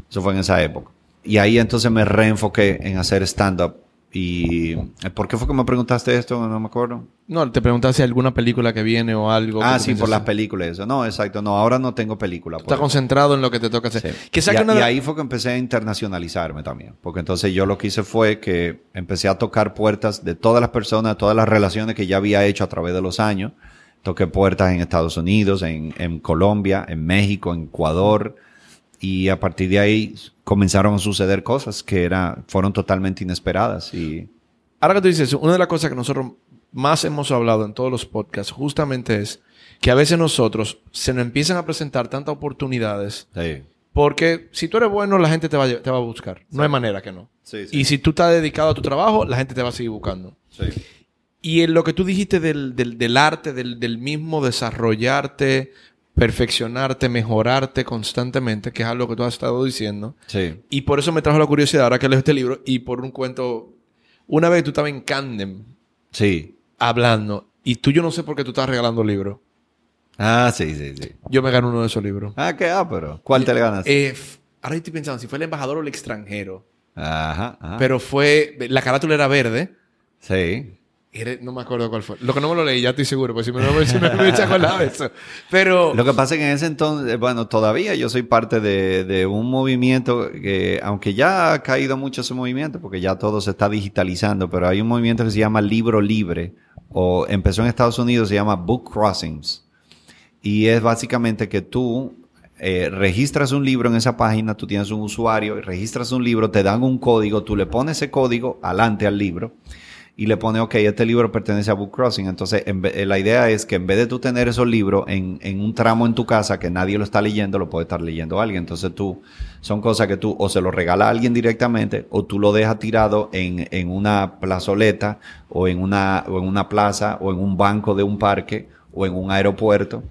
Eso fue en esa época. Y ahí entonces me reenfoqué en hacer stand-up. ¿Y por qué fue que me preguntaste esto? No me acuerdo. No, te preguntas si hay alguna película que viene o algo. Ah, sí, por las películas. Eso. No, exacto. No, ahora no tengo película. Estás por- concentrado en lo que te toca hacer. Sí. Que y, saque una y ahí fue que empecé a internacionalizarme también. Porque entonces yo lo que hice fue que empecé a tocar puertas de todas las personas, todas las relaciones que ya había hecho a través de los años. Toqué puertas en Estados Unidos, en, en Colombia, en México, en Ecuador. Y a partir de ahí comenzaron a suceder cosas que era, fueron totalmente inesperadas. Y Ahora que tú dices, una de las cosas que nosotros más hemos hablado en todos los podcasts justamente es que a veces nosotros se nos empiezan a presentar tantas oportunidades sí, porque si tú eres bueno, la gente te va, te va a buscar. No hay manera que no. Sí. Y si tú estás dedicado a tu trabajo, la gente te va a seguir buscando. Y en lo que tú dijiste del, del, del arte, del, del mismo desarrollarte, perfeccionarte, mejorarte constantemente, que es algo que tú has estado diciendo. sí. Y por eso me trajo la curiosidad ahora que leo este libro y por un cuento. Una vez tú estabas en Candem Sí. hablando y tú yo no sé por qué tú estás regalando libros. Ah, sí, sí, sí. Yo me gané uno de esos libros. Ah, qué pero ¿Cuál te le ganas? Eh, ahora estoy pensando si fue el embajador o el extranjero. Ajá, ajá. Pero fue. La carátula era verde. Sí. No me acuerdo cuál fue. Lo que no me lo leí, ya estoy seguro, pues si me, si me, hubiese acordado eso. Pero. Lo que pasa es que en ese entonces, bueno, todavía yo soy parte de, un movimiento que, aunque ya ha caído mucho ese movimiento, porque ya todo se está digitalizando, pero hay un movimiento que se llama Libro Libre, o empezó en Estados Unidos, se llama Book Crossings. Y es básicamente que tú eh, registras un libro en esa página, tú tienes un usuario, registras un libro, te dan un código, tú le pones ese código adelante al libro y le pones, ok, este libro pertenece a Book Crossing. Entonces, en ve- eh, la idea es que en vez de tú tener esos libros en, en un tramo en tu casa que nadie lo está leyendo, lo puede estar leyendo alguien. Entonces, tú, son cosas que tú o se lo regala a alguien directamente o tú lo dejas tirado en, en una plazoleta o en una, o en una plaza o en un banco de un parque o en un aeropuerto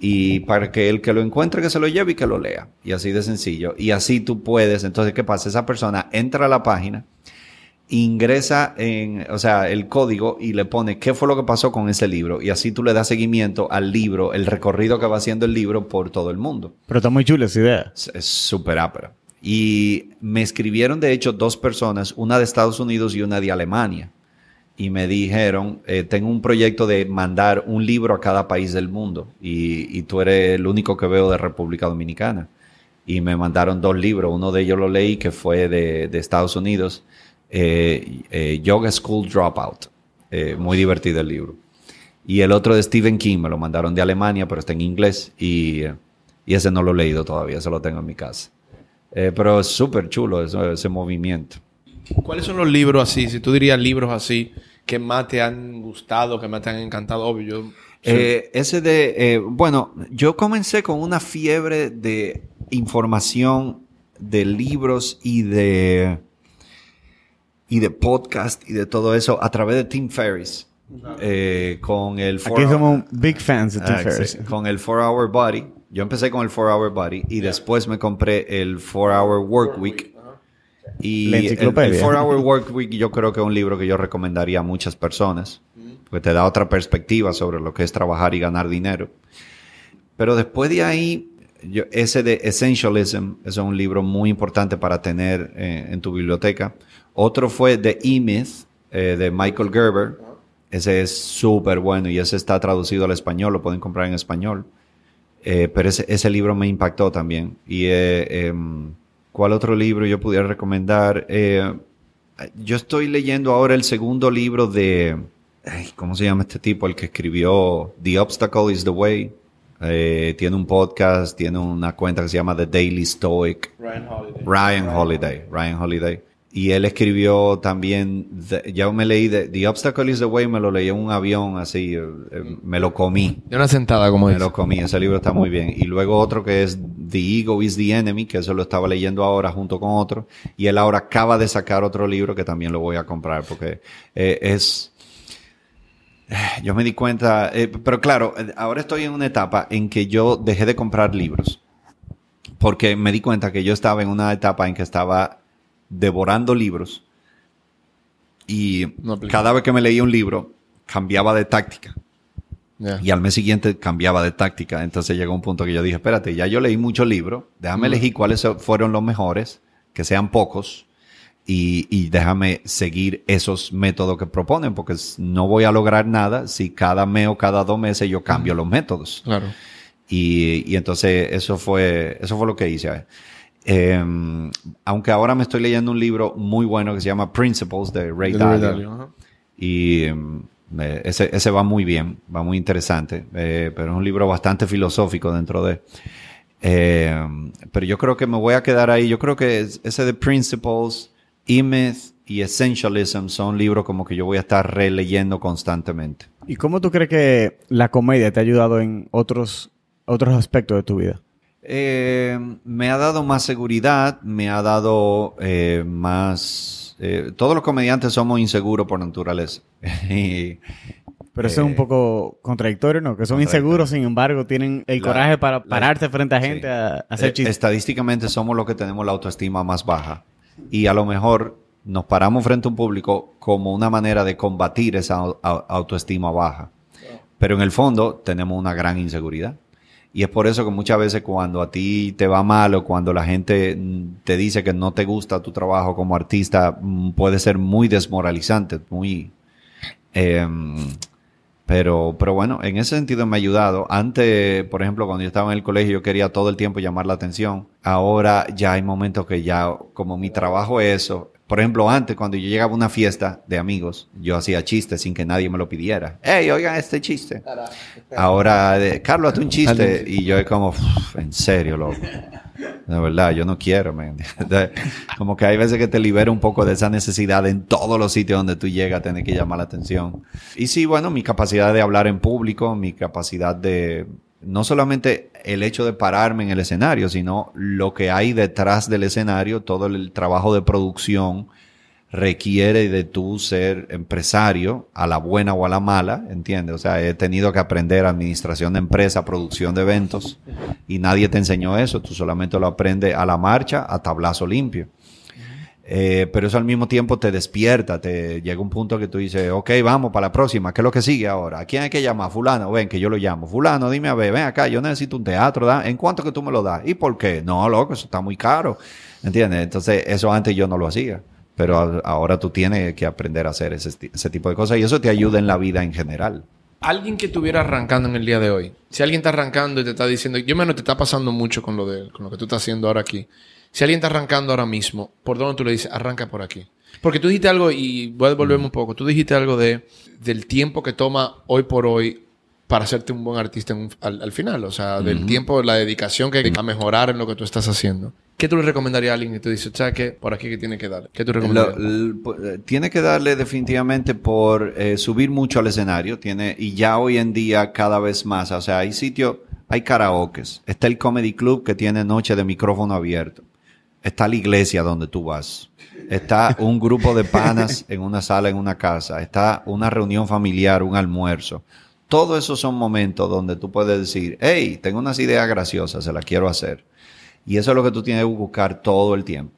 y para que el que lo encuentre que se lo lleve y que lo lea. Y así de sencillo. Y así tú puedes, entonces, ¿qué pasa? Esa persona entra a la página, ingresa en, o sea, el código y le pone qué fue lo que pasó con ese libro. Y así tú le das seguimiento al libro, el recorrido que va haciendo el libro por todo el mundo. Pero está muy chula esa idea. Es súper ápera. Y me escribieron, de hecho, dos personas, una de Estados Unidos y una de Alemania. Y me dijeron, eh, tengo un proyecto de mandar un libro a cada país del mundo. Y, y tú eres el único que veo de República Dominicana. Y me mandaron dos libros. Uno de ellos lo leí, que fue de, de Estados Unidos. Eh, eh, Yoga School Dropout. Eh, muy divertido el libro. Y el otro de Stephen King, me lo mandaron de Alemania, pero está en inglés. Y, y ese no lo he leído todavía, ese lo tengo en mi casa. Pero es súper chulo ese, ese movimiento. ¿Cuáles son los libros así? Si tú dirías libros así que más te han gustado, que más te han encantado, obvio. Yo, Eh, ese de, eh, bueno, yo comencé con una fiebre de información de libros y de y de podcast y de todo eso a través de Tim Ferriss eh, con el four Aquí hour- somos big fans de Tim Ah, Ferriss. con el 4 Hour Body. Yo empecé con el 4 Hour Body y después me compré el 4 Hour Work Week. Y La el, enciclopedia. 4 Hour Work Week yo creo que es un libro que yo recomendaría a muchas personas. Porque te da otra perspectiva sobre lo que es trabajar y ganar dinero. Pero después de ahí, yo- ese de Essentialism, es un libro muy importante para tener eh, en tu biblioteca. Otro fue The E-Myth, eh, de Michael Gerber. Ese es súper bueno y ese está traducido al español, lo pueden comprar en español. Eh, pero ese, ese libro me impactó también. Y eh, em, ¿cuál otro libro yo pudiera recomendar? Eh, yo estoy leyendo ahora el segundo libro de, ay, ¿cómo se llama este tipo? El que escribió The Obstacle is the Way. Eh, tiene un podcast, tiene una cuenta que se llama The Daily Stoic. Ryan Holiday. Ryan Holiday, Ryan Holiday. Y él escribió también, The- ya me leí de, The Obstacle is the Way, me lo leí en un avión así, eh, eh, me lo comí. De una sentada, como Me dice. lo comí, ese libro está muy bien. Y luego otro que es The Ego is the Enemy, que eso lo estaba leyendo ahora junto con otro. Y él ahora acaba de sacar otro libro que también lo voy a comprar porque eh, es... Yo me di cuenta, eh, pero claro, ahora estoy en una etapa en que yo dejé de comprar libros. Porque me di cuenta que yo estaba en una etapa en que estaba devorando libros. Y No cada vez que me leía un libro, cambiaba de táctica. Y al mes siguiente cambiaba de táctica. Entonces llegó un punto que yo dije, espérate, ya yo leí muchos libros, déjame elegir cuáles fueron los mejores, que sean pocos, y, y déjame seguir esos métodos que proponen, porque no voy a lograr nada si cada mes o cada dos meses yo cambio los métodos. Claro. Y, y entonces eso fue, eso fue lo que hice. Eh, aunque ahora me estoy leyendo un libro muy bueno que se llama Principles de Ray De Dalio. Dalio, ajá. Y eh, ese, ese va muy bien, va muy interesante, eh, pero es un libro bastante filosófico dentro de... eh, pero yo creo que me voy a quedar ahí. Yo creo que es- ese de Principles, E-Myth y Essentialism son libros como que yo voy a estar releyendo constantemente. ¿Y cómo tú crees que la comedia te ha ayudado en otros, otros aspectos de tu vida? Eh, me ha dado más seguridad, me ha dado eh, más... eh, todos los comediantes somos inseguros por naturaleza. Y- Pero eso es un poco contradictorio, ¿no? Que son inseguros, sin embargo, tienen el La- coraje para la- pararse frente a gente Sí. a, a hacer Eh, chistes. Estadísticamente somos los que tenemos la autoestima más baja. Y a lo mejor nos paramos frente a un público como una manera de combatir esa au- au- autoestima baja. Pero en el fondo tenemos una gran inseguridad. Y es por eso que muchas veces cuando a ti te va mal o cuando la gente mm, te dice que no te gusta tu trabajo como artista, mm, puede ser muy desmoralizante, muy... em, pero, pero bueno, en ese sentido me ha ayudado. Antes, por ejemplo, cuando yo estaba en el colegio, yo quería todo el tiempo llamar la atención. Ahora ya hay momentos que ya, como mi trabajo es eso. Por ejemplo, antes, cuando yo llegaba a una fiesta de amigos, yo hacía chistes sin que nadie me lo pidiera. ¡Hey, oigan este chiste! Ahora, eh, Carlos, hazte un chiste. Y yo es como, "Uf, en serio, loco. De verdad, yo no quiero, man. Como que hay veces que te libera un poco de esa necesidad en todos los sitios donde tú llegas a tener que llamar la atención. Y sí, bueno, mi capacidad de hablar en público, mi capacidad de, no solamente el hecho de pararme en el escenario, sino lo que hay detrás del escenario, todo el trabajo de producción requiere de tú ser empresario, a la buena o a la mala, ¿entiendes? O sea, he tenido que aprender administración de empresa, producción de eventos, y nadie te enseñó eso, tú solamente lo aprendes a la marcha, a tablazo limpio. Eh, pero eso al mismo tiempo te despierta, te llega un punto que tú dices, ok, vamos para la próxima, ¿qué es lo que sigue ahora? ¿A quién hay que llamar? Fulano, ven, que yo lo llamo. Fulano, dime a ver, ven acá, yo necesito un teatro, ¿da? ¿en cuánto que tú me lo das? ¿Y por qué? No, loco, eso está muy caro, ¿entiendes? Entonces, eso antes yo no lo hacía, pero ahora tú tienes que aprender a hacer ese, ese tipo de cosas y eso te ayuda en la vida en general. Alguien que estuviera arrancando en el día de hoy. Si alguien está arrancando y te está diciendo, yo menos te está pasando mucho con lo de, con lo que tú estás haciendo ahora aquí. Si alguien está arrancando ahora mismo, ¿por dónde tú le dices, arranca por aquí? Porque tú dijiste algo, y voy a devolverme un poco, tú dijiste algo de, del tiempo que toma hoy por hoy para hacerte un buen artista en un- al, al final. O sea, del tiempo, la dedicación que hay a mejorar en lo que tú estás haciendo. ¿Qué tú le recomendarías a alguien que te dice, que por aquí que tiene que dar? ¿Qué tú Lo- recomendarías? l- po- eh, tiene que darle definitivamente por eh, subir mucho al escenario. Tiene, y ya hoy en día cada vez más. O sea, hay sitios, hay karaokes. Está el Comedy Club que tiene noche de micrófono abierto. Está la iglesia donde tú vas. Está un grupo de panas en una sala, en una casa. Está una reunión familiar, un almuerzo. Todos esos son momentos donde tú puedes decir, hey, tengo unas ideas graciosas, se las quiero hacer. Y eso es lo que tú tienes que buscar todo el tiempo.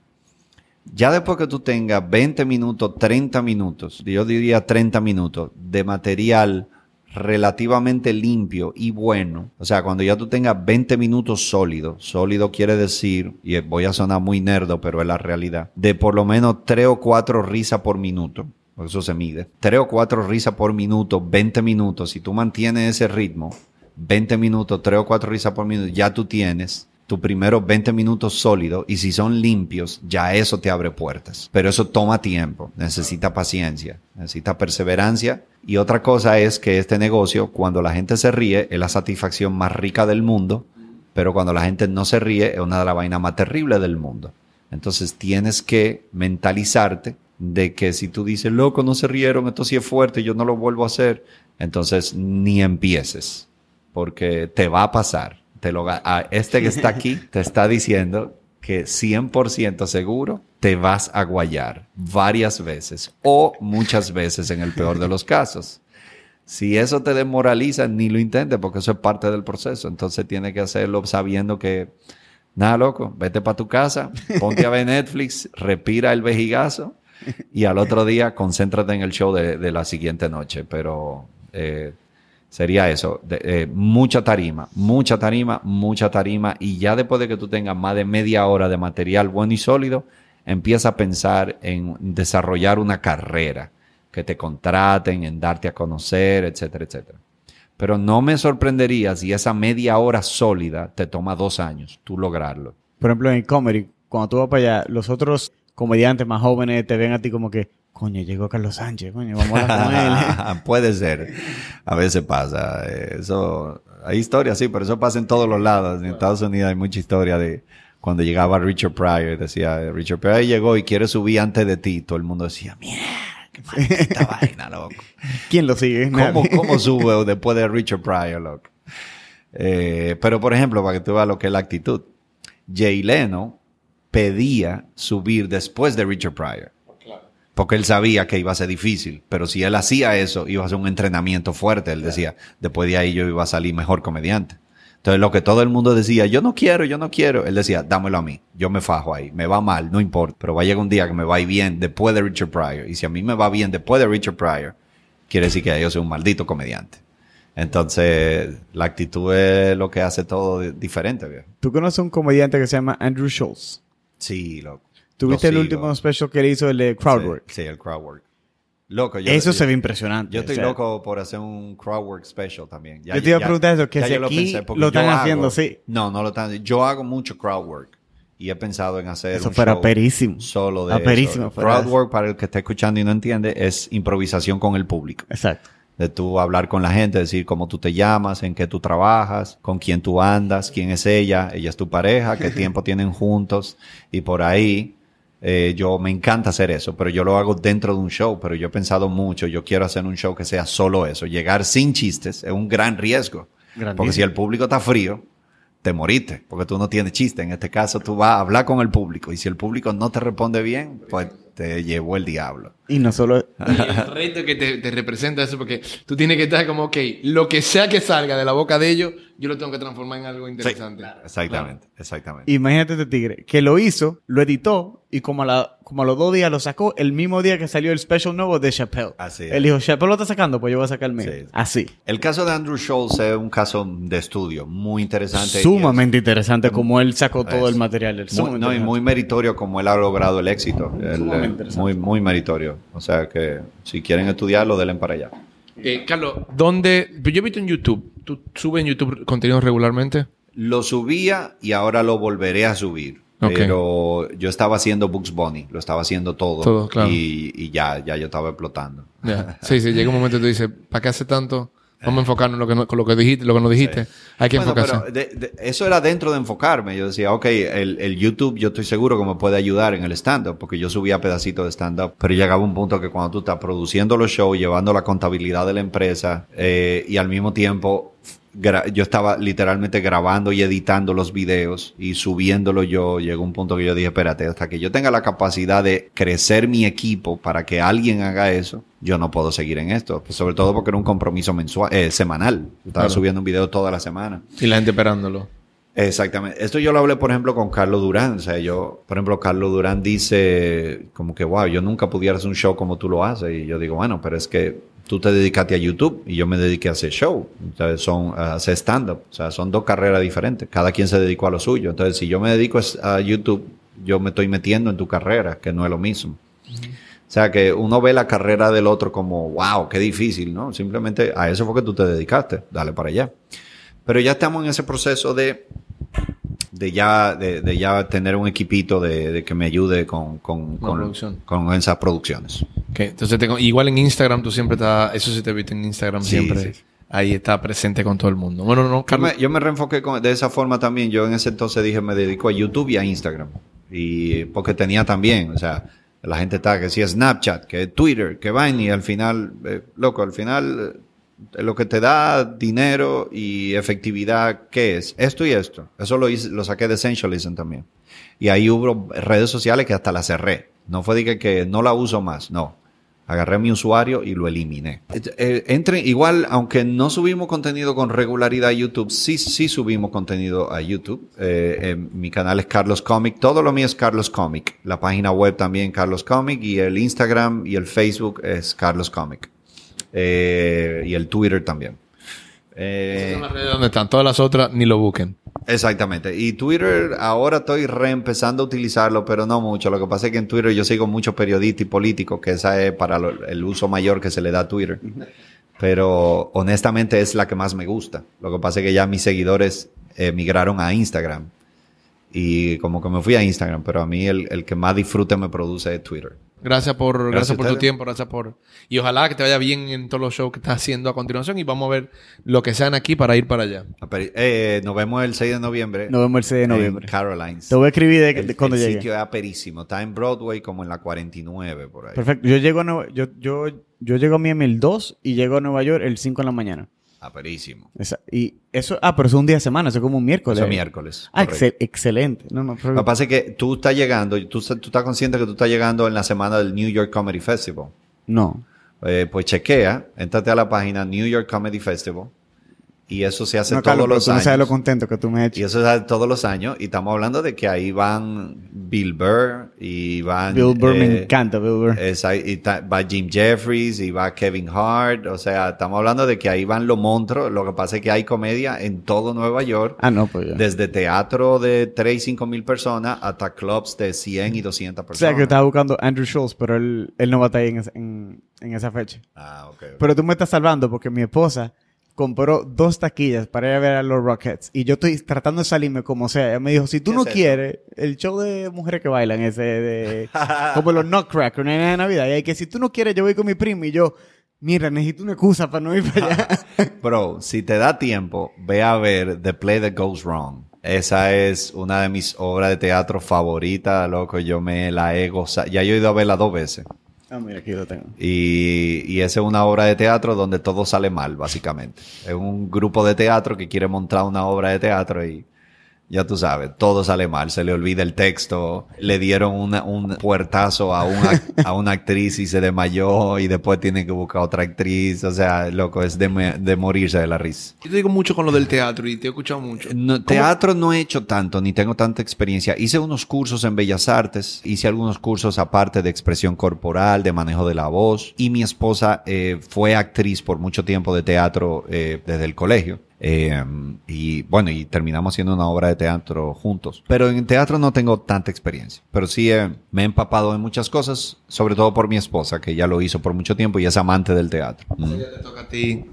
Ya después que tú tengas 20 minutos, 30 minutos, yo diría 30 minutos de material relativamente limpio y bueno, o sea, cuando ya tú tengas 20 minutos sólido, sólido quiere decir, y voy a sonar muy nerdo, pero es la realidad, de por lo menos 3 o 4 risas por minuto, eso se mide, 3 o 4 risas por minuto, 20 minutos, si tú mantienes ese ritmo, 20 minutos, 3 o 4 risas por minuto, ya tú tienes tu primero 20 minutos sólidos y si son limpios, ya eso te abre puertas. Pero eso toma tiempo, necesita paciencia, necesita perseverancia. Y otra cosa es que este negocio, cuando la gente se ríe, es la satisfacción más rica del mundo, pero cuando la gente no se ríe, es una de las vainas más terribles del mundo. Entonces tienes que mentalizarte de que si tú dices, loco, no se rieron, esto sí es fuerte, yo no lo vuelvo a hacer, entonces ni empieces, porque te va a pasar. Te lo, este que está aquí te está diciendo que 100% seguro te vas a guayar varias veces o muchas veces en el peor de los casos. Si eso te desmoraliza, ni lo intentes porque eso es parte del proceso. Entonces tienes que hacerlo sabiendo que, nada, loco, vete para tu casa, ponte a ver Netflix, respira el vejigazo y al otro día concéntrate en el show de, de la siguiente noche. Pero eh, Sería eso, de- eh, mucha tarima, mucha tarima, mucha tarima y ya después de que tú tengas más de media hora de material bueno y sólido, empieza a pensar en desarrollar una carrera, que te contraten, en darte a conocer, etcétera, etcétera. Pero no me sorprendería si esa media hora sólida te toma dos años, tú lograrlo. Por ejemplo, en comedy, cuando tú vas para allá, los otros comediantes más jóvenes te ven a ti como que, coño, llegó Carlos Sánchez, coño, vamos a hablar con él. Puede ser. A veces pasa. Eh, Eso, hay historias, sí, pero eso pasa en todos los lados. En Estados Unidos hay mucha historia de cuando llegaba Richard Pryor y decía, Richard Pryor llegó y quiere subir antes de ti. Todo el mundo decía, mierda, qué maldita vaina, loco. ¿Quién lo sigue? ¿Cómo, cómo sube después de Richard Pryor, loco? Eh, pero, por ejemplo, para que tú veas lo que es la actitud. Jay Leno pedía subir después de Richard Pryor. Porque él sabía que iba a ser difícil. Pero si él hacía eso, iba a ser un entrenamiento fuerte. Él decía, después de ahí yo iba a salir mejor comediante. Entonces, lo que todo el mundo decía, yo no quiero, yo no quiero. Él decía, dámelo a mí. Yo me fajo ahí. Me va mal, no importa. Pero va a llegar un día que me va a ir bien después de Richard Pryor. Y si a mí me va bien después de Richard Pryor, quiere decir que yo soy un maldito comediante. Entonces, la actitud es lo que hace todo di- diferente, viejo. Tú conoces a un comediante que se llama Andrew Schultz. Sí, loco. ¿Tuviste el Lo último special que él hizo, el de Crowdwork? Sí, sí, el crowdwork. Loco, yo, Eso yo- se ve impresionante. Yo estoy o sea, loco por hacer un crowdwork special también. Ya- Yo te iba a preguntar eso, que si aquí porque lo están haciendo, sí. No, no lo están. Yo hago mucho crowdwork y he pensado en hacer Eso un show perísimo. solo de Aperísimo eso. fuera Crowdwork, para el que está escuchando y no entiende, es improvisación con el público. Exacto. De tú hablar con la gente, decir cómo tú te llamas, en qué tú trabajas, con quién tú andas, quién es ella, ella es tu pareja, qué tiempo tienen juntos y por ahí. Eh, yo me encanta hacer eso, pero yo lo hago dentro de un show, pero yo he pensado mucho, yo quiero hacer un show que sea solo eso. Llegar sin chistes es un gran riesgo. Grandísimo. Porque si el público está frío, te moriste, porque tú no tienes chiste. En este caso, tú vas a hablar con el público y si el público no te responde bien, pues te llevó el diablo. Y no solo... Y el reto que te, te representa eso, porque tú tienes que estar como, ok, lo que sea que salga de la boca de ellos, yo lo tengo que transformar en algo interesante. Exactamente, exactamente. Imagínate este tigre, que lo hizo, lo editó, y como a, la- como a los dos días lo sacó, el mismo día que salió el special nuevo de Chappelle. Así es. Él dijo, Chappelle lo está sacando, pues yo voy a sacar el mío. Sí. Así. El caso de Andrew Schultz es un caso de estudio muy interesante. Sumamente interesante como él sacó todo el material. muy, no, y muy meritorio como él ha logrado el éxito. Sumamente eh, interesante. muy, muy meritorio. O sea que si quieren estudiarlo, denle para allá. Eh, Carlos, ¿dónde? Yo he visto en YouTube, ¿tú subes en YouTube contenido regularmente? Lo subía y ahora lo volveré a subir. Ok. Pero yo estaba haciendo Bugs Bunny, lo estaba haciendo todo. Todo, claro. y, y ya, ya yo estaba explotando. Sí, sí, llega un momento y tú dices, ¿para qué hace tanto? Vamos a enfocarnos en lo que, no- con lo que dijiste, lo que nos dijiste. Hay que Bueno, enfocarse. pero de- de- eso era dentro de enfocarme. Yo decía, ok, el, el YouTube yo estoy seguro que me puede ayudar en el stand-up, porque yo subía pedacitos de stand-up, pero llegaba un punto que cuando tú estás produciendo los shows, llevando la contabilidad de la empresa, eh, y al mismo tiempo yo estaba literalmente grabando y editando los videos y subiéndolo yo, llegó un punto que yo dije, espérate, hasta que yo tenga la capacidad de crecer mi equipo para que alguien haga eso, yo no puedo seguir en esto. Pues sobre todo porque era un compromiso mensual, eh, semanal. Estaba Claro. subiendo un video toda la semana. Y la gente esperándolo. Exactamente. Esto yo lo hablé, por ejemplo, con Carlos Durán. O sea, yo, por ejemplo, Carlos Durán dice como que, wow, yo nunca pudiera hacer un show como tú lo haces. Y yo digo, bueno, pero es que tú te dedicaste a YouTube y yo me dediqué a hacer show. Entonces, son, a hacer stand-up. O sea, son dos carreras diferentes. Cada quien se dedicó a lo suyo. Entonces, si yo me dedico a YouTube, yo me estoy metiendo en tu carrera, que no es lo mismo. O sea, que uno ve la carrera del otro como, wow, qué difícil, ¿no? Simplemente a eso fue que tú te dedicaste. Dale para allá. Pero ya estamos en ese proceso de, de ya, de, de ya tener un equipito de, de que me ayude con, con, con, esas producciones. Entonces, tengo, igual en Instagram tú siempre estás, eso sí te he visto en Instagram Sí, siempre. sí. Ahí está presente con todo el mundo. Bueno, no, Yo Carlos. me, yo me reenfoqué con- de esa forma también. Yo en ese entonces dije, me dedico a YouTube y a Instagram. Y porque tenía también, o sea, la gente está que si Snapchat, que es Twitter, que Vine, y al final, eh, loco, al final, lo que te da dinero y efectividad, ¿qué es? Esto y esto. Eso lo, lo saqué de Essentialism también. Y ahí hubo redes sociales que hasta las cerré. No fue que, no la uso más, no. Agarré mi usuario y lo eliminé. Eh, entren, igual, aunque no subimos contenido con regularidad a YouTube, sí, sí subimos contenido a YouTube. Eh, eh, mi canal es Carlos Comic. Todo lo mío es Carlos Comic. La página web también Carlos Comic y el Instagram y el Facebook es Carlos Comic. Eh, y el Twitter también. Eh, son las redes donde están. Todas las otras ni lo busquen. Exactamente. Y Twitter, ahora estoy reempezando a utilizarlo, pero no mucho. Lo que pasa es que en Twitter yo sigo muchos periodistas y políticos, que esa es para lo- el uso mayor que se le da a Twitter. Pero honestamente es la que más me gusta. Lo que pasa es que ya mis seguidores eh, migraron a Instagram. Y como que me fui a Instagram, pero a mí el, el que más disfrute me produce es Twitter. Gracias por, gracias, Gracias por tu tiempo, gracias por... Y ojalá que te vaya bien en todos los shows que estás haciendo a continuación y vamos a ver lo que sean aquí para ir para allá. Eh, nos vemos el 6 de noviembre. Nos vemos el 6 de en noviembre. Carolines. Te voy a escribir de, El, de cuando el llegue. sitio es aperísimo. Está en Broadway como en la 49 por ahí. Perfecto. Yo llego a Nueva, yo, yo, yo llego a Miami el 2 y llego a Nueva York el 5 de la mañana. Aperísimo. Esa- y eso, ah, pero eso es un día de semana, eso es como un miércoles. Eso es miércoles. Ah, excel- excelente. No, no, pero- Lo que pasa es que tú estás llegando, tú, tú estás consciente que tú estás llegando en la semana del New York Comedy Festival. no. Eh, pues chequea, entrate a la página New York Comedy Festival y eso se hace no, todos Carlos, los tú no años. sabes lo contento que tú me has hecho. y eso se hace todos los años y estamos hablando de que ahí van Bill Burr y van... Bill Burr me eh, encanta, Bill Burr. esa- y ta- va Jim Jeffries y va Kevin Hart. O sea, estamos hablando de que ahí van los monstruos. Lo que pasa es que hay comedia en todo Nueva York. ah, no, pues ya. Desde teatro de 3 y 5 mil personas hasta clubs de 100 y 200 o personas. sea, que estaba buscando Andrew Schultz, pero él, él no va a estar ahí en, esa- en, en esa fecha. Ah, ok. Pero tú me estás salvando porque mi esposa compró dos taquillas para ir a ver a los Rockets y yo estoy tratando de salirme como sea. Ella me dijo, si tú ¿Qué no es quieres, el show de mujeres que bailan, ese de... como los Nutcracker, una de Navidad. Y hay que si tú no quieres, yo voy con mi primo y yo, mira, necesito una excusa para no ir para allá. Bro, si te da tiempo, ve a ver The Play That Goes Wrong. Esa es una de mis obras de teatro favoritas, loco. Yo me la he gozado. Ya yo he ido a verla dos veces. Ah. Y, y esa es una obra de teatro donde todo sale mal, básicamente. Es un grupo de teatro que quiere montar una obra de teatro y ya tú sabes, todo sale mal. Se le olvida el texto, le dieron una- un puertazo a una, a una actriz y se desmayó y después tiene que buscar otra actriz. O sea, loco, es de, me- de morirse de la risa. Yo te digo mucho con lo del teatro y te he escuchado mucho. No, teatro no he hecho tanto, ni tengo tanta experiencia. Hice unos cursos en Bellas Artes, hice algunos cursos aparte de expresión corporal, de manejo de la voz, y mi esposa eh, fue actriz por mucho tiempo de teatro eh, desde el colegio. Eh, y bueno, y terminamos haciendo una obra de teatro juntos. Pero en teatro no tengo tanta experiencia. Pero sí eh, me he empapado en muchas cosas, sobre todo por mi esposa, que ya lo hizo por mucho tiempo y es amante del teatro. Mm. Ya te toca a ti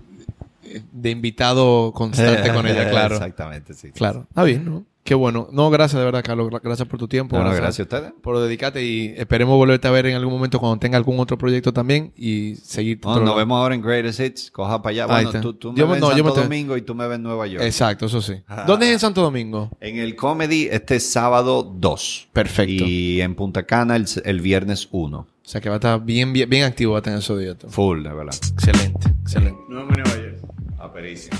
eh, de invitado constante con ella, claro. Exactamente, sí. Claro. Está bien, ¿no? Qué bueno. No, gracias de verdad, Carlos. Gracias por tu tiempo. No, gracias a ustedes. por dedicarte y esperemos volverte a ver en algún momento cuando tenga algún otro proyecto también y seguir. tu No, nos vemos ahora en Greatest Hits. Coja para allá. Ahí Bueno, está. tú, tú me Yo ves no, en Santo te- Domingo y tú me ves en Nueva York. Exacto, eso sí. Ah. ¿Dónde es en Santo Domingo? En el Comedy este sábado 2. Perfecto. Y en Punta Cana el, el viernes 1. O sea que va a estar bien, bien, bien activo, va a tener esos días. tú. Full, de verdad. Excelente, excelente. Nos vemos en Nueva York. Aperísimo.